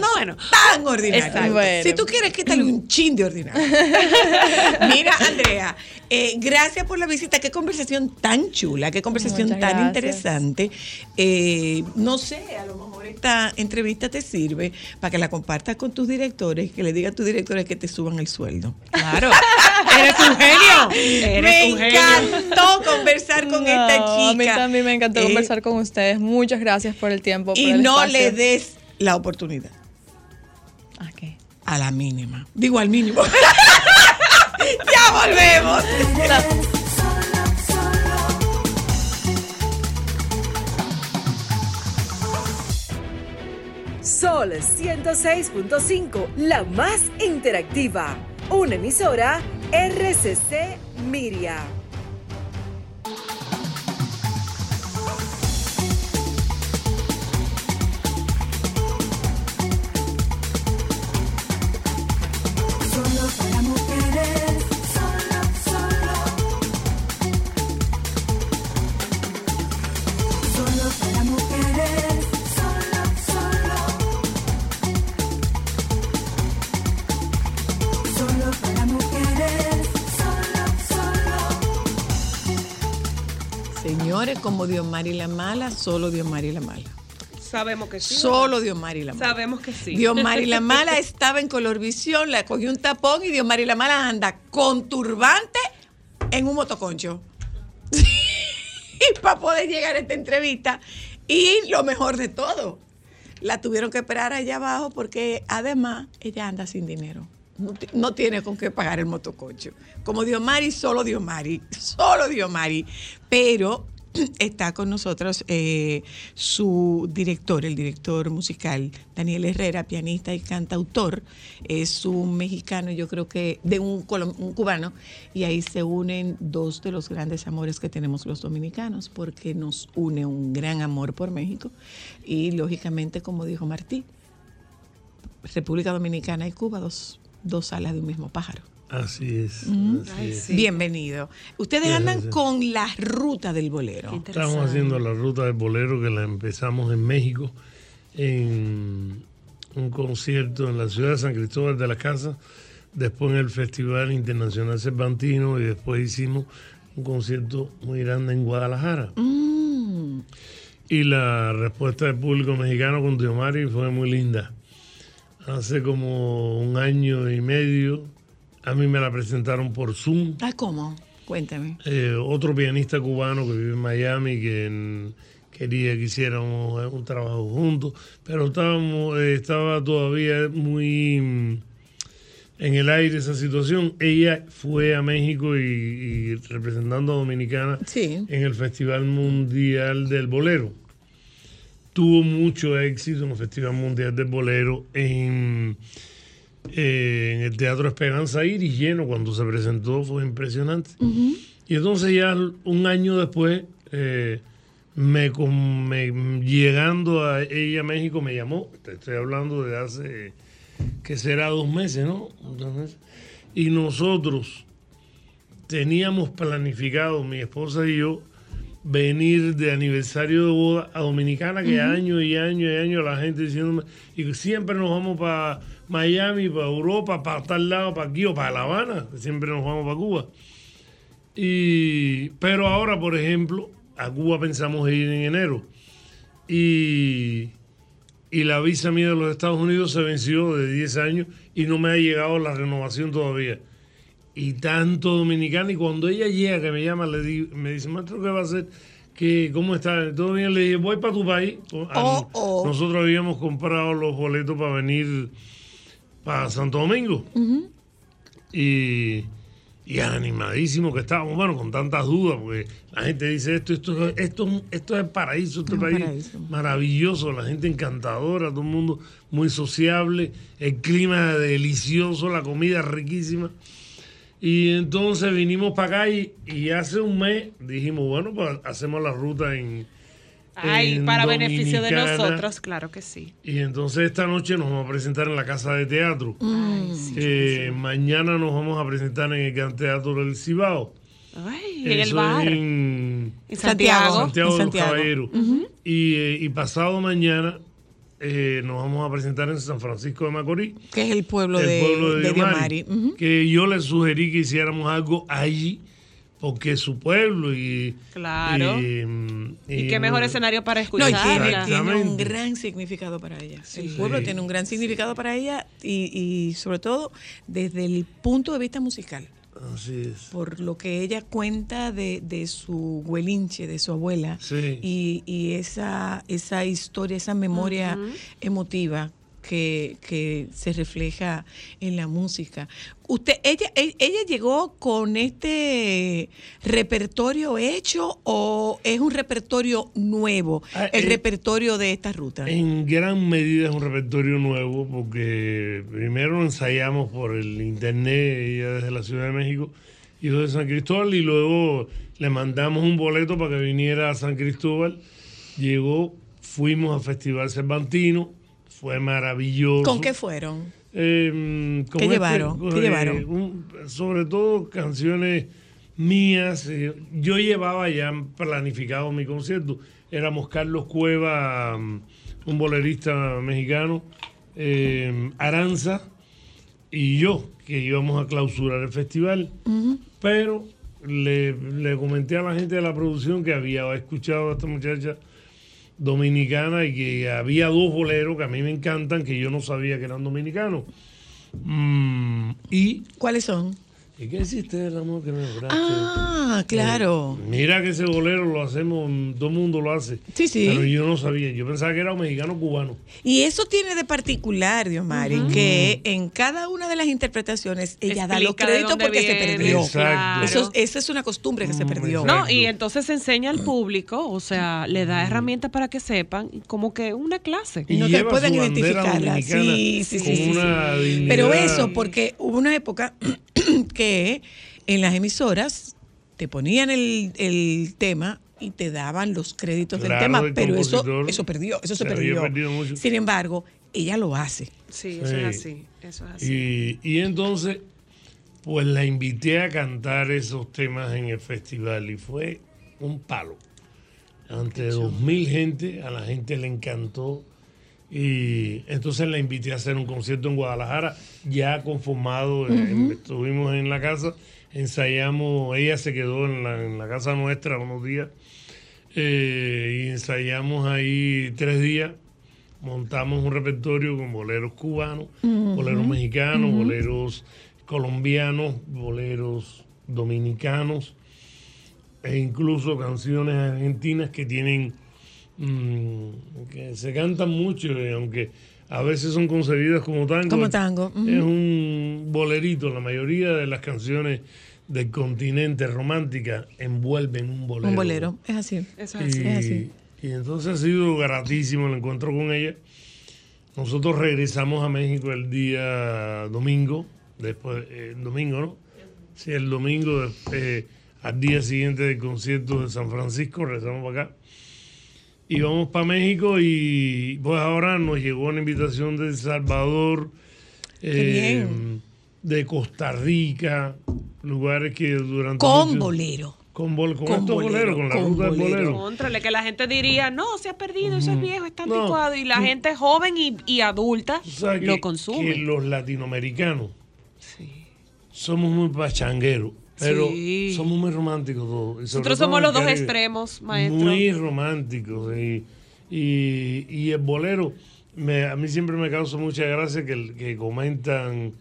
Speaker 1: No
Speaker 3: Bueno,
Speaker 1: tan ordinario.
Speaker 8: Bueno.
Speaker 1: Si tú quieres que un chin de ordinario. [laughs] Mira, Andrea, eh, gracias por la visita. Qué conversación tan chula, qué conversación
Speaker 8: Muchas
Speaker 1: tan
Speaker 8: gracias.
Speaker 1: interesante. Eh, no sé, a lo mejor esta entrevista te sirve para que la compartas con tus directores, que le digas a tus directores que te suban el sueldo.
Speaker 3: claro. [laughs] Eres un genio. Eres
Speaker 1: me
Speaker 3: un genio.
Speaker 1: encantó conversar con esta chica.
Speaker 8: A mí también me encantó
Speaker 1: Eh,
Speaker 8: conversar con ustedes. Muchas gracias por el tiempo.
Speaker 1: Y
Speaker 8: por el
Speaker 1: no
Speaker 8: espacio.
Speaker 1: le des la oportunidad.
Speaker 8: Ah, ¿qué?
Speaker 1: A la mínima. Digo al mínimo. [laughs] ya volvemos.
Speaker 9: Sol 106.5, la más interactiva. Una emisora RCC Miria.
Speaker 1: Como Diomari la mala, solo Diomari la mala.
Speaker 3: Sabemos que sí.
Speaker 1: Solo Diomari la mala.
Speaker 3: Sabemos que sí.
Speaker 1: Diomari la [laughs] mala estaba en Colorvisión, le cogió un tapón y Diomari la mala anda con turbante en un motoconcho. [laughs] y para poder llegar a esta entrevista. Y lo mejor de todo, la tuvieron que esperar allá abajo porque además ella anda sin dinero. No tiene con qué pagar el motoconcho. Como Diomari, solo Diomari. Solo Diomari. Pero está con nosotros eh, su director, el director musical, Daniel Herrera, pianista y cantautor. Es un mexicano, yo creo que de un, cubano, y ahí se unen dos de los grandes amores que tenemos los dominicanos, porque nos une un gran amor por México y lógicamente, como dijo Martí, República Dominicana y Cuba, dos alas de un mismo pájaro.
Speaker 10: Así es. así es.
Speaker 1: Bienvenido. Ustedes andan con la ruta del bolero.
Speaker 10: Estamos haciendo la ruta del bolero que la empezamos en México, en un concierto en la ciudad de San Cristóbal de las Casas, después en el Festival Internacional Cervantino y después hicimos un concierto muy grande en Guadalajara.
Speaker 1: Mm.
Speaker 10: Y la respuesta del público mexicano con Diomari fue muy linda. Hace como un año y medio, a mí me la presentaron por Zoom.
Speaker 1: Ah, ¿cómo? Cuéntame.
Speaker 10: Eh, otro pianista cubano que vive en Miami que quería que hiciéramos eh, un trabajo juntos, pero estábamos, eh, estaba todavía muy mm, en el aire esa situación. Ella fue a México y, y representando a Dominicana
Speaker 1: Sí.
Speaker 10: en el Festival Mundial del Bolero. Tuvo mucho éxito en el Festival Mundial del Bolero en, eh, en el Teatro Esperanza Iris lleno cuando se presentó, fue impresionante. Y entonces ya un año después, eh, me, me- llegando a ella a México, me llamó, te estoy hablando de hace, que será dos meses, ¿no? Dos meses. Y nosotros teníamos planificado, mi esposa y yo, venir de aniversario de boda a Dominicana, que año y año y año la gente diciéndome, y siempre nos vamos para Miami, para Europa, para tal lado, para aquí o para La Habana, que siempre nos vamos para Cuba. Y, pero ahora, por ejemplo, a Cuba pensamos ir en enero. Y, y la visa mía de los Estados Unidos se venció de 10 años y no me ha llegado la renovación todavía. Y tanto dominicana, y cuando ella llega, que me llama, le di- me dice, maestro, ¿qué va a hacer? ¿Qué, ¿Cómo está? ¿Todo bien? Le dije, voy para tu país.
Speaker 1: Oh, oh.
Speaker 10: Nosotros habíamos comprado los boletos para venir para Santo Domingo. Y, y animadísimo que estábamos, bueno, con tantas dudas, porque la gente dice esto, esto, esto, esto es el paraíso, este
Speaker 1: Es
Speaker 10: país
Speaker 1: paraíso.
Speaker 10: maravilloso, la gente encantadora, todo el mundo muy sociable, el clima delicioso, la comida riquísima. Y entonces vinimos para acá y, y hace un mes dijimos, bueno, pues hacemos la ruta en...
Speaker 3: Ay, para beneficio de nosotros, claro que sí.
Speaker 10: Y entonces esta noche nos vamos a presentar en la Casa de Teatro. Eh, mañana nos vamos a presentar en el Gran Teatro del Cibao.
Speaker 3: Ay, en el bar.
Speaker 10: en
Speaker 3: En Santiago.
Speaker 10: Santiago
Speaker 1: En
Speaker 10: de los
Speaker 1: Santiago.
Speaker 10: Caballeros. y, eh, y pasado mañana eh, nos vamos a presentar en San Francisco de Macorís.
Speaker 1: Que es el pueblo
Speaker 10: el
Speaker 1: de,
Speaker 10: pueblo de,
Speaker 1: de
Speaker 10: Diomari. Que yo le sugerí que hiciéramos algo allí, porque es su pueblo y...
Speaker 3: Claro.
Speaker 10: Y,
Speaker 3: Y qué mejor escenario para
Speaker 1: No, y
Speaker 3: escucharla.
Speaker 1: tiene, tiene un gran significado para ella. El pueblo tiene un gran significado para ella y, y sobre todo desde el punto de vista musical.
Speaker 10: Así es.
Speaker 1: por lo que ella cuenta de, de su huelinche, de su abuela,
Speaker 10: Sí.
Speaker 1: y, y esa, esa historia, esa memoria emotiva que, que se refleja en la música. Usted, ella, e- ella llegó con este repertorio hecho o es un repertorio nuevo,
Speaker 10: Ah,
Speaker 1: el repertorio de esta ruta.
Speaker 10: En gran medida es un repertorio nuevo porque primero ensayamos por el internet, ella desde la Ciudad de México y yo de San Cristóbal y luego le mandamos un boleto para que viniera a San Cristóbal. Llegó, fuimos al Festival Cervantino, fue maravilloso.
Speaker 1: ¿Con qué fueron?
Speaker 10: Eh, con
Speaker 1: ¿Qué llevaron? ¿Qué
Speaker 10: eh,
Speaker 1: llevaron?
Speaker 10: un- sobre todo canciones mías. eh, yo llevaba ya planificado mi concierto. Éramos Carlos Cueva, mm, un bolerista mexicano, eh, Aranza y yo, que íbamos a clausurar el festival. Pero le, le comenté a la gente de la producción que había escuchado a esta muchacha dominicana y que había dos boleros que a mí me encantan que yo no sabía que eran dominicanos. Mm, y
Speaker 1: ¿Cuáles son?
Speaker 10: ¿Y qué hiciste del amor que me lograste?
Speaker 1: Ah, claro.
Speaker 10: Mira que ese bolero lo hacemos, todo el mundo lo hace.
Speaker 1: Sí, sí.
Speaker 10: Pero yo no sabía, yo pensaba que era un mexicano cubano.
Speaker 1: Y eso tiene de particular, Dios Mari, que en cada una de las interpretaciones ella da los créditos porque se perdió.
Speaker 10: Exacto.
Speaker 1: Eso, esa es una costumbre que se perdió.
Speaker 10: exacto.
Speaker 3: No, y entonces se enseña al público, o sea, le da herramientas para que sepan, como que una clase.
Speaker 10: Y
Speaker 1: no te
Speaker 10: lleva
Speaker 1: pueden identificarla. Sí, sí,
Speaker 10: con
Speaker 1: sí, sí,
Speaker 10: una
Speaker 1: sí.
Speaker 10: dignidad.
Speaker 1: Pero eso, porque hubo una época [clears throat] que en las emisoras te ponían el, el tema y te daban los créditos
Speaker 10: Claro,
Speaker 1: del tema, pero eso, eso perdió, eso se, perdió.
Speaker 10: mucho.
Speaker 1: Sin embargo, ella lo hace.
Speaker 3: Sí, eso
Speaker 10: Sí.
Speaker 3: es así, eso es así.
Speaker 10: Y, y entonces, pues la invité a cantar esos temas en el festival y fue un palo. Ante dos mil gente, a la gente le encantó. Y entonces la invité a hacer un concierto en Guadalajara, ya conformado. en- estuvimos en la casa, ensayamos, ella se quedó en la, en la casa nuestra unos días. eh, y ensayamos ahí tres días montamos un repertorio con boleros cubanos, boleros mexicanos, boleros colombianos, boleros dominicanos e incluso canciones argentinas que tienen mm, que se cantan mucho, eh, aunque a veces son concebidas como tango.
Speaker 1: Como tango.
Speaker 10: Es un bolerito, la mayoría de las canciones del continente romántica envuelven un bolero.
Speaker 1: Un bolero, es así.
Speaker 3: Eso es
Speaker 10: Y,
Speaker 3: así.
Speaker 1: Es así.
Speaker 10: y entonces ha sido gratísimo el encuentro con ella. Nosotros regresamos a México el día domingo, después, eh, el domingo, ¿no? Sí, el domingo, eh, al día siguiente del concierto de San Francisco, regresamos para acá. Y vamos para México y pues ahora nos llegó una invitación de El Salvador, eh,
Speaker 1: bien.
Speaker 10: de Costa Rica, lugares que durante
Speaker 1: Con
Speaker 10: mucho-
Speaker 1: bolero.
Speaker 10: con, bol- con
Speaker 1: Con
Speaker 10: estos
Speaker 1: bolero,
Speaker 10: boleros, con la
Speaker 1: con
Speaker 10: ruta del
Speaker 1: bolero.
Speaker 10: bolero.
Speaker 3: Contrale, que la gente diría, no, se ha perdido, eso es viejo, está
Speaker 10: No.
Speaker 3: anticuado. Y la gente joven y, y adulta
Speaker 10: sabes
Speaker 3: lo
Speaker 10: que-
Speaker 3: consume.
Speaker 10: Que los latinoamericanos
Speaker 3: Sí.
Speaker 10: somos muy pachangueros, pero
Speaker 3: Sí.
Speaker 10: somos muy románticos todos.
Speaker 3: Nosotros somos los dos
Speaker 10: Caribe.
Speaker 3: extremos, maestro.
Speaker 10: Muy románticos. Y, y, y el bolero, me- a mí siempre me causa mucha gracia que, que comentan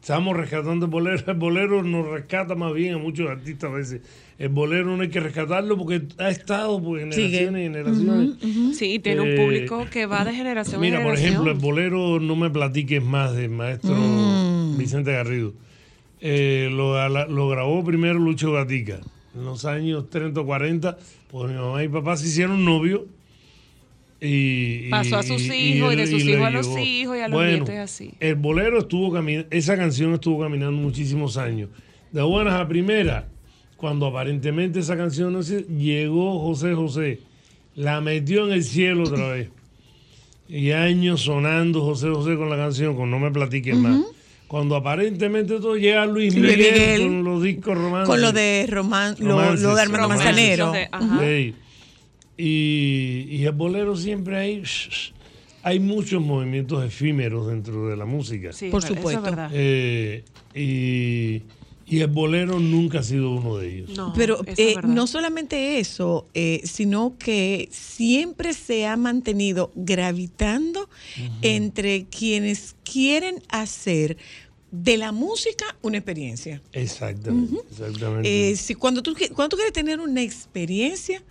Speaker 10: estamos rescatando el bolero. El bolero nos rescata más bien a muchos artistas a veces. El bolero no hay que rescatarlo porque ha estado por generaciones y generaciones.
Speaker 3: Sí, tiene un
Speaker 10: Eh,
Speaker 3: público que va de generación
Speaker 10: Mira,
Speaker 3: en
Speaker 10: por
Speaker 3: generación.
Speaker 10: ejemplo, el bolero No me platiques más del maestro
Speaker 3: Mm.
Speaker 10: Vicente Garrido. Eh, lo, grabó primero Lucho Gatica. En los años 30 o 40, pues mi mamá y papá se hicieron novios. Y, y-
Speaker 3: Pasó a sus hijos y de sus hijos a los
Speaker 10: llevó.
Speaker 3: hijos y a los
Speaker 10: Bueno,
Speaker 3: nietos y así.
Speaker 10: El bolero estuvo caminando, esa canción estuvo caminando muchísimos años. De buenas a primera, cuando aparentemente esa canción no se, llegó José José, la metió en el cielo otra vez. Y años sonando José José con la canción, con No me platiques más. Cuando aparentemente todo llega Luis
Speaker 1: Luis
Speaker 10: Miguel,
Speaker 1: Miguel.
Speaker 10: con los discos románticos.
Speaker 1: Con lo de Román, lo,
Speaker 10: Romances,
Speaker 1: lo de Armando. Manzanero.
Speaker 10: Sí. Y, y el bolero siempre hay, hay muchos movimientos efímeros dentro de la música.
Speaker 3: Sí,
Speaker 1: Por supuesto.
Speaker 3: es verdad.
Speaker 10: Eh, y, y el bolero nunca ha sido uno de ellos.
Speaker 3: No,
Speaker 1: Pero eh, no solamente eso, eh, sino que siempre se ha mantenido gravitando entre quienes quieren hacer de la música una experiencia.
Speaker 10: Exactamente. exactamente.
Speaker 1: Eh, si cuando, tú, qui- cuando tú quieres tener una experiencia,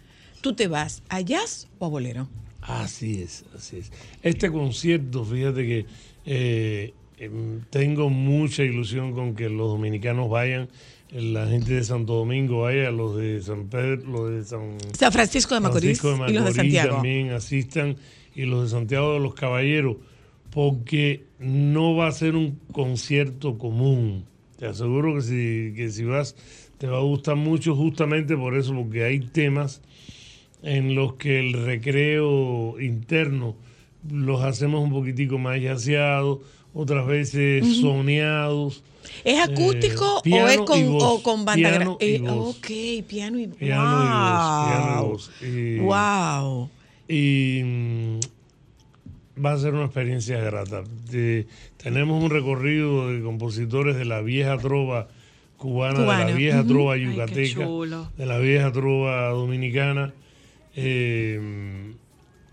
Speaker 1: tú te vas a jazz o a bolero.
Speaker 10: Así es, así es. Este concierto, fíjate que eh, em, tengo mucha ilusión con que los dominicanos vayan, la gente de Santo Domingo vaya, los de San Pedro, los de San
Speaker 1: San Francisco de Macorís
Speaker 10: Francisco de
Speaker 1: y los de
Speaker 10: Macorís
Speaker 1: Santiago.
Speaker 10: también asistan y los de Santiago de los Caballeros, porque no va a ser un concierto común. Te aseguro que si, que si vas te va a gustar mucho justamente por eso, porque hay temas en los que el recreo interno los hacemos un poquitico más yaceados, otras veces soneados.
Speaker 1: ¿Es acústico
Speaker 10: Eh,
Speaker 1: o es con,
Speaker 10: voz,
Speaker 1: o con banda
Speaker 10: piano
Speaker 1: eh,
Speaker 10: voz.
Speaker 1: Ok, piano y
Speaker 10: Piano y voz, piano y
Speaker 1: wow.
Speaker 10: voz.
Speaker 1: Wow.
Speaker 10: y va a ser una experiencia grata. Tenemos un recorrido de compositores de la vieja trova cubana, de la vieja trova yucateca, de la vieja trova dominicana, eh,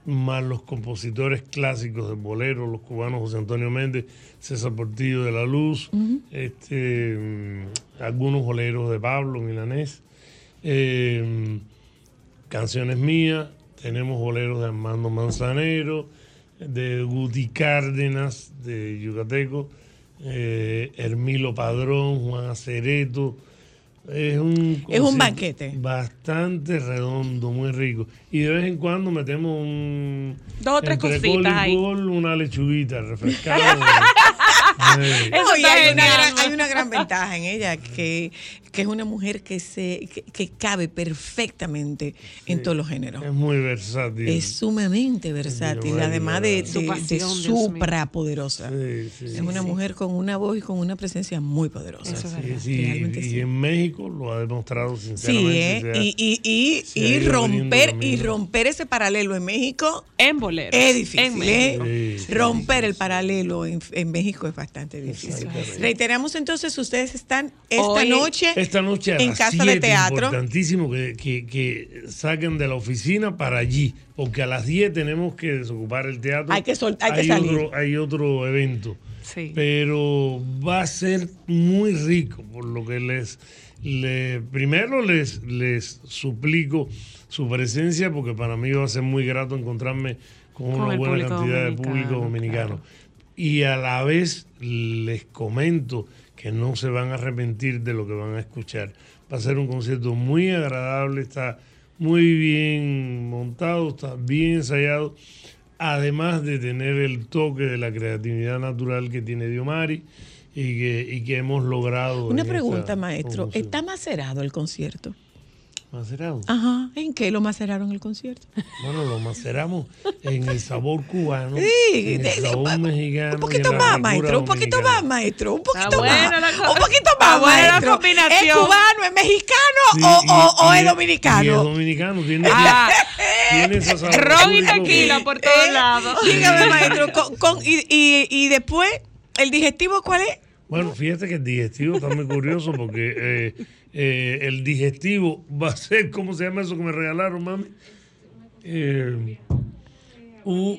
Speaker 10: más los compositores clásicos de bolero, los cubanos José Antonio Méndez, César Portillo de la Luz, este, mm, algunos boleros de Pablo Milanés. eh, canciones mías, tenemos boleros de Armando Manzanero, de Guti Cárdenas, de Yucateco, eh, Hermilo Padrón, Juan Acereto. Es un,
Speaker 1: Es un banquete.
Speaker 10: Bastante redondo, muy rico. Y de vez en cuando metemos un.
Speaker 3: Dos o tres
Speaker 10: entre
Speaker 3: cositas ahí.
Speaker 10: una lechuguita [laughs] refrescada. Eh,
Speaker 1: No, hay, una gran, hay una gran ventaja en ella, que, que es una mujer que se que, que cabe perfectamente en todos los géneros.
Speaker 10: es muy versátil.
Speaker 1: Es sumamente versátil, además de, de, de suprapoderosa.
Speaker 10: Sí, sí,
Speaker 1: Es una mujer con una voz y con una presencia muy poderosa.
Speaker 3: Eso es
Speaker 10: Sí,
Speaker 3: verdad.
Speaker 10: sí,
Speaker 1: Realmente
Speaker 10: y
Speaker 1: sí.
Speaker 10: en México lo ha demostrado
Speaker 1: Sí,
Speaker 10: sinceramente.
Speaker 1: ¿eh?
Speaker 10: se ha-
Speaker 1: y, y, y, y romper y romper ese paralelo en México
Speaker 3: En bolero.
Speaker 1: es difícil.
Speaker 3: En México.
Speaker 1: ¿eh?
Speaker 10: Sí, sí,
Speaker 1: romper el paralelo en, en México es bastante difícil. Reiteramos entonces, ustedes están esta
Speaker 3: Hoy-
Speaker 1: noche,
Speaker 10: Esta noche a
Speaker 1: en
Speaker 10: las
Speaker 1: Casa de Teatro.
Speaker 10: Importantísimo que, que, que saquen de la oficina para allí, porque a las 10 tenemos que desocupar el teatro.
Speaker 1: Hay que sol- hay que salir.
Speaker 10: Otro, hay otro evento.
Speaker 3: Sí.
Speaker 10: Pero va a ser muy rico, por lo que les, le- primero les, les suplico su presencia, porque para mí va a ser muy grato encontrarme con,
Speaker 3: Con
Speaker 10: una buena cantidad de público dominicano.
Speaker 3: claro.
Speaker 10: Y a la vez les comento que no se van a arrepentir de lo que van a escuchar. Va a ser un concierto muy agradable, está muy bien montado, está bien ensayado, además de tener el toque de la creatividad natural que tiene Diomari y que, y que hemos logrado.
Speaker 1: Una pregunta, maestro. ¿Está macerado el concierto?
Speaker 10: Macerado?
Speaker 1: Ajá. ¿En qué lo maceraron el concierto?
Speaker 10: Bueno, lo maceramos en el sabor cubano,
Speaker 1: Sí,
Speaker 10: en el
Speaker 1: de-
Speaker 10: sabor mexicano.
Speaker 1: Un poquito más, maestro. Un poquito
Speaker 10: dominicana.
Speaker 1: más, maestro. Un poquito
Speaker 3: buena
Speaker 1: más.
Speaker 3: la
Speaker 1: Un poquito más,
Speaker 3: buena la
Speaker 1: maestro. ¿Es
Speaker 3: combinación.
Speaker 1: cubano, es mexicano
Speaker 10: Sí,
Speaker 1: o,
Speaker 10: y-
Speaker 1: o- o
Speaker 10: y
Speaker 1: es dominicano?
Speaker 10: Y es dominicano, tiene,
Speaker 3: Ah,
Speaker 10: tiene ese sabor [laughs]
Speaker 3: ron y tequila por todos
Speaker 1: Eh,
Speaker 3: lados.
Speaker 1: Dígame, maestro. Con, con- y, y, y después, ¿el digestivo cuál es?
Speaker 10: Bueno, fíjate que el digestivo está muy curioso porque eh, eh, el digestivo va a ser, ¿cómo se llama eso que me regalaron, mami? Eh,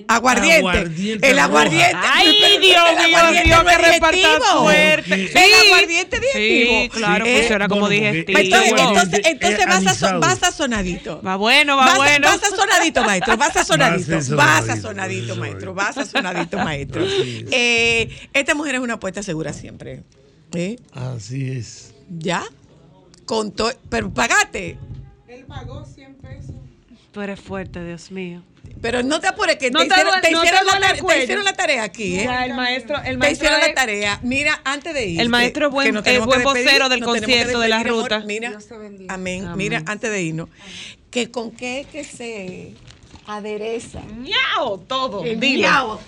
Speaker 1: Aguardiente.
Speaker 10: aguardiente
Speaker 1: el
Speaker 10: roja.
Speaker 1: aguardiente.
Speaker 3: Ay, Dios
Speaker 1: el
Speaker 3: mío,
Speaker 1: aguardiente
Speaker 3: Dios,
Speaker 1: es
Speaker 3: reparta.
Speaker 1: El aguardiente es digestivo.
Speaker 3: Sí, claro,
Speaker 1: Eh,
Speaker 3: funciona como
Speaker 10: bueno,
Speaker 3: digestivo.
Speaker 1: Entonces,
Speaker 10: Igual.
Speaker 1: entonces, entonces vas, a, vas a sonadito.
Speaker 3: Va bueno, va
Speaker 1: vas,
Speaker 3: bueno.
Speaker 1: vas a sonadito, maestro. Vas a sonadito.
Speaker 10: Vas a
Speaker 1: Vas a
Speaker 10: sonadito,
Speaker 1: maestro. Vas a sonadito, maestro. Eh, esta mujer es una apuesta segura siempre. ¿Eh?
Speaker 10: Así es.
Speaker 1: ¿Ya? Con pero pagate.
Speaker 4: Él pagó 100 pesos.
Speaker 3: Tú eres fuerte, Dios mío.
Speaker 1: Pero no te apures, que
Speaker 3: No
Speaker 1: te,
Speaker 3: te
Speaker 1: hicieron, te
Speaker 3: no te
Speaker 1: hicieron la tarea, te
Speaker 3: cuello.
Speaker 1: hicieron la tarea aquí, ¿eh?
Speaker 3: Ya, el maestro, el
Speaker 1: Te
Speaker 3: maestro
Speaker 1: hicieron la tarea. Mira, antes de ir.
Speaker 3: El maestro es buen- es buen vocero del concierto, de la ruta.
Speaker 1: Mira, amén. Mira, antes de irnos, que con qué es que se adereza.
Speaker 3: ¡Ñao! Todo.
Speaker 1: El
Speaker 3: dilo.
Speaker 1: miau.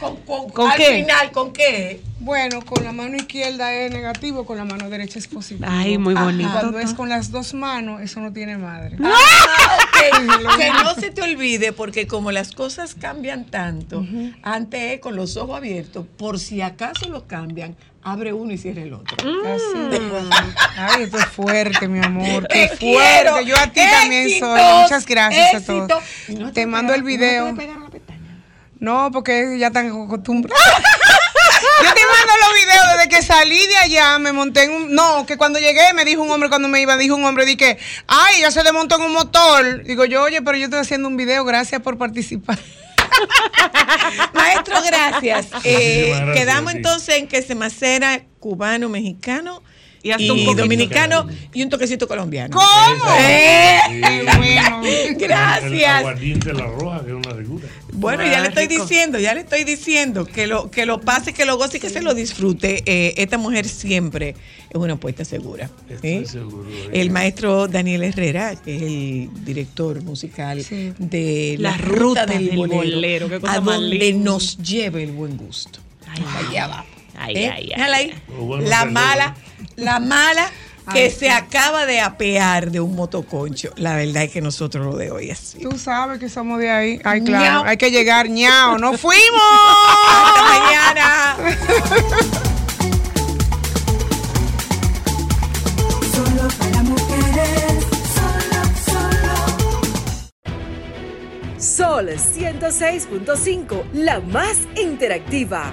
Speaker 1: ¿Con, con,
Speaker 3: ¿Con
Speaker 1: al
Speaker 3: qué?
Speaker 1: final, ¿con qué?
Speaker 4: Bueno, con la mano izquierda es negativo, con la mano derecha es positivo.
Speaker 3: Ay, muy
Speaker 4: Ajá.
Speaker 3: bonito.
Speaker 4: Cuando es con las dos manos, eso no tiene madre. [laughs]
Speaker 1: Ok, que no se te olvide, porque como las cosas cambian tanto, antes es con los ojos abiertos, por si acaso lo cambian, abre uno y cierra el otro.
Speaker 4: Así. [laughs] Ay, esto es fuerte, mi amor. Qué
Speaker 1: Te quiero.
Speaker 4: fuerte. Yo a ti también soy. Muchas gracias a todos.
Speaker 1: No
Speaker 4: Te mando el video.
Speaker 1: no te.
Speaker 4: No, porque ya están acostumbrados. [laughs] Yo te mando los videos desde que salí de allá, me monté en un... No, que cuando llegué me dijo un hombre, cuando me iba, dijo un hombre, dije, ay, ya se desmontó en un motor. Digo yo, oye, pero yo estoy haciendo un video, gracias por participar. [laughs]
Speaker 1: Maestro, gracias. Eh, quedamos entonces en que se macera cubano,
Speaker 3: Y
Speaker 1: y,
Speaker 3: hasta un poquito.
Speaker 1: dominicano y un toquecito colombiano.
Speaker 4: ¿Cómo?
Speaker 1: Eh, [laughs]
Speaker 4: Qué bueno.
Speaker 10: El
Speaker 1: gracias.
Speaker 10: aguardiente la roja, que es una figura.
Speaker 1: Bueno, ya le estoy diciendo, ya le estoy diciendo que lo que lo pase, que lo goce y que se lo disfrute. Eh, esta mujer siempre es una apuesta segura.
Speaker 10: Estoy
Speaker 1: ¿eh?
Speaker 10: seguro
Speaker 1: El maestro Daniel Herrera, que es el director musical
Speaker 4: Sí.
Speaker 1: de la,
Speaker 3: La
Speaker 1: ruta
Speaker 3: ruta
Speaker 1: del,
Speaker 3: del
Speaker 1: bolero,
Speaker 3: bolero, qué cosa
Speaker 1: a donde nos lleve el buen gusto. Allá va.
Speaker 3: Ay,
Speaker 1: ¿Eh?
Speaker 3: ay, ay,
Speaker 1: Déjala ahí.
Speaker 10: Bueno
Speaker 1: La mala, la mala [laughs] que
Speaker 4: Ay,
Speaker 1: se acaba de apear de un motoconcho. La verdad es que nosotros lo de hoy así.
Speaker 4: Tú sabes que somos de ahí. Ay, claro. Hay que llegar, ñao. ¡Nos [laughs] fuimos!
Speaker 1: Hasta mañana. [laughs]
Speaker 6: Solo para mujeres, solo, solo.
Speaker 9: Sol 106.5, la más interactiva.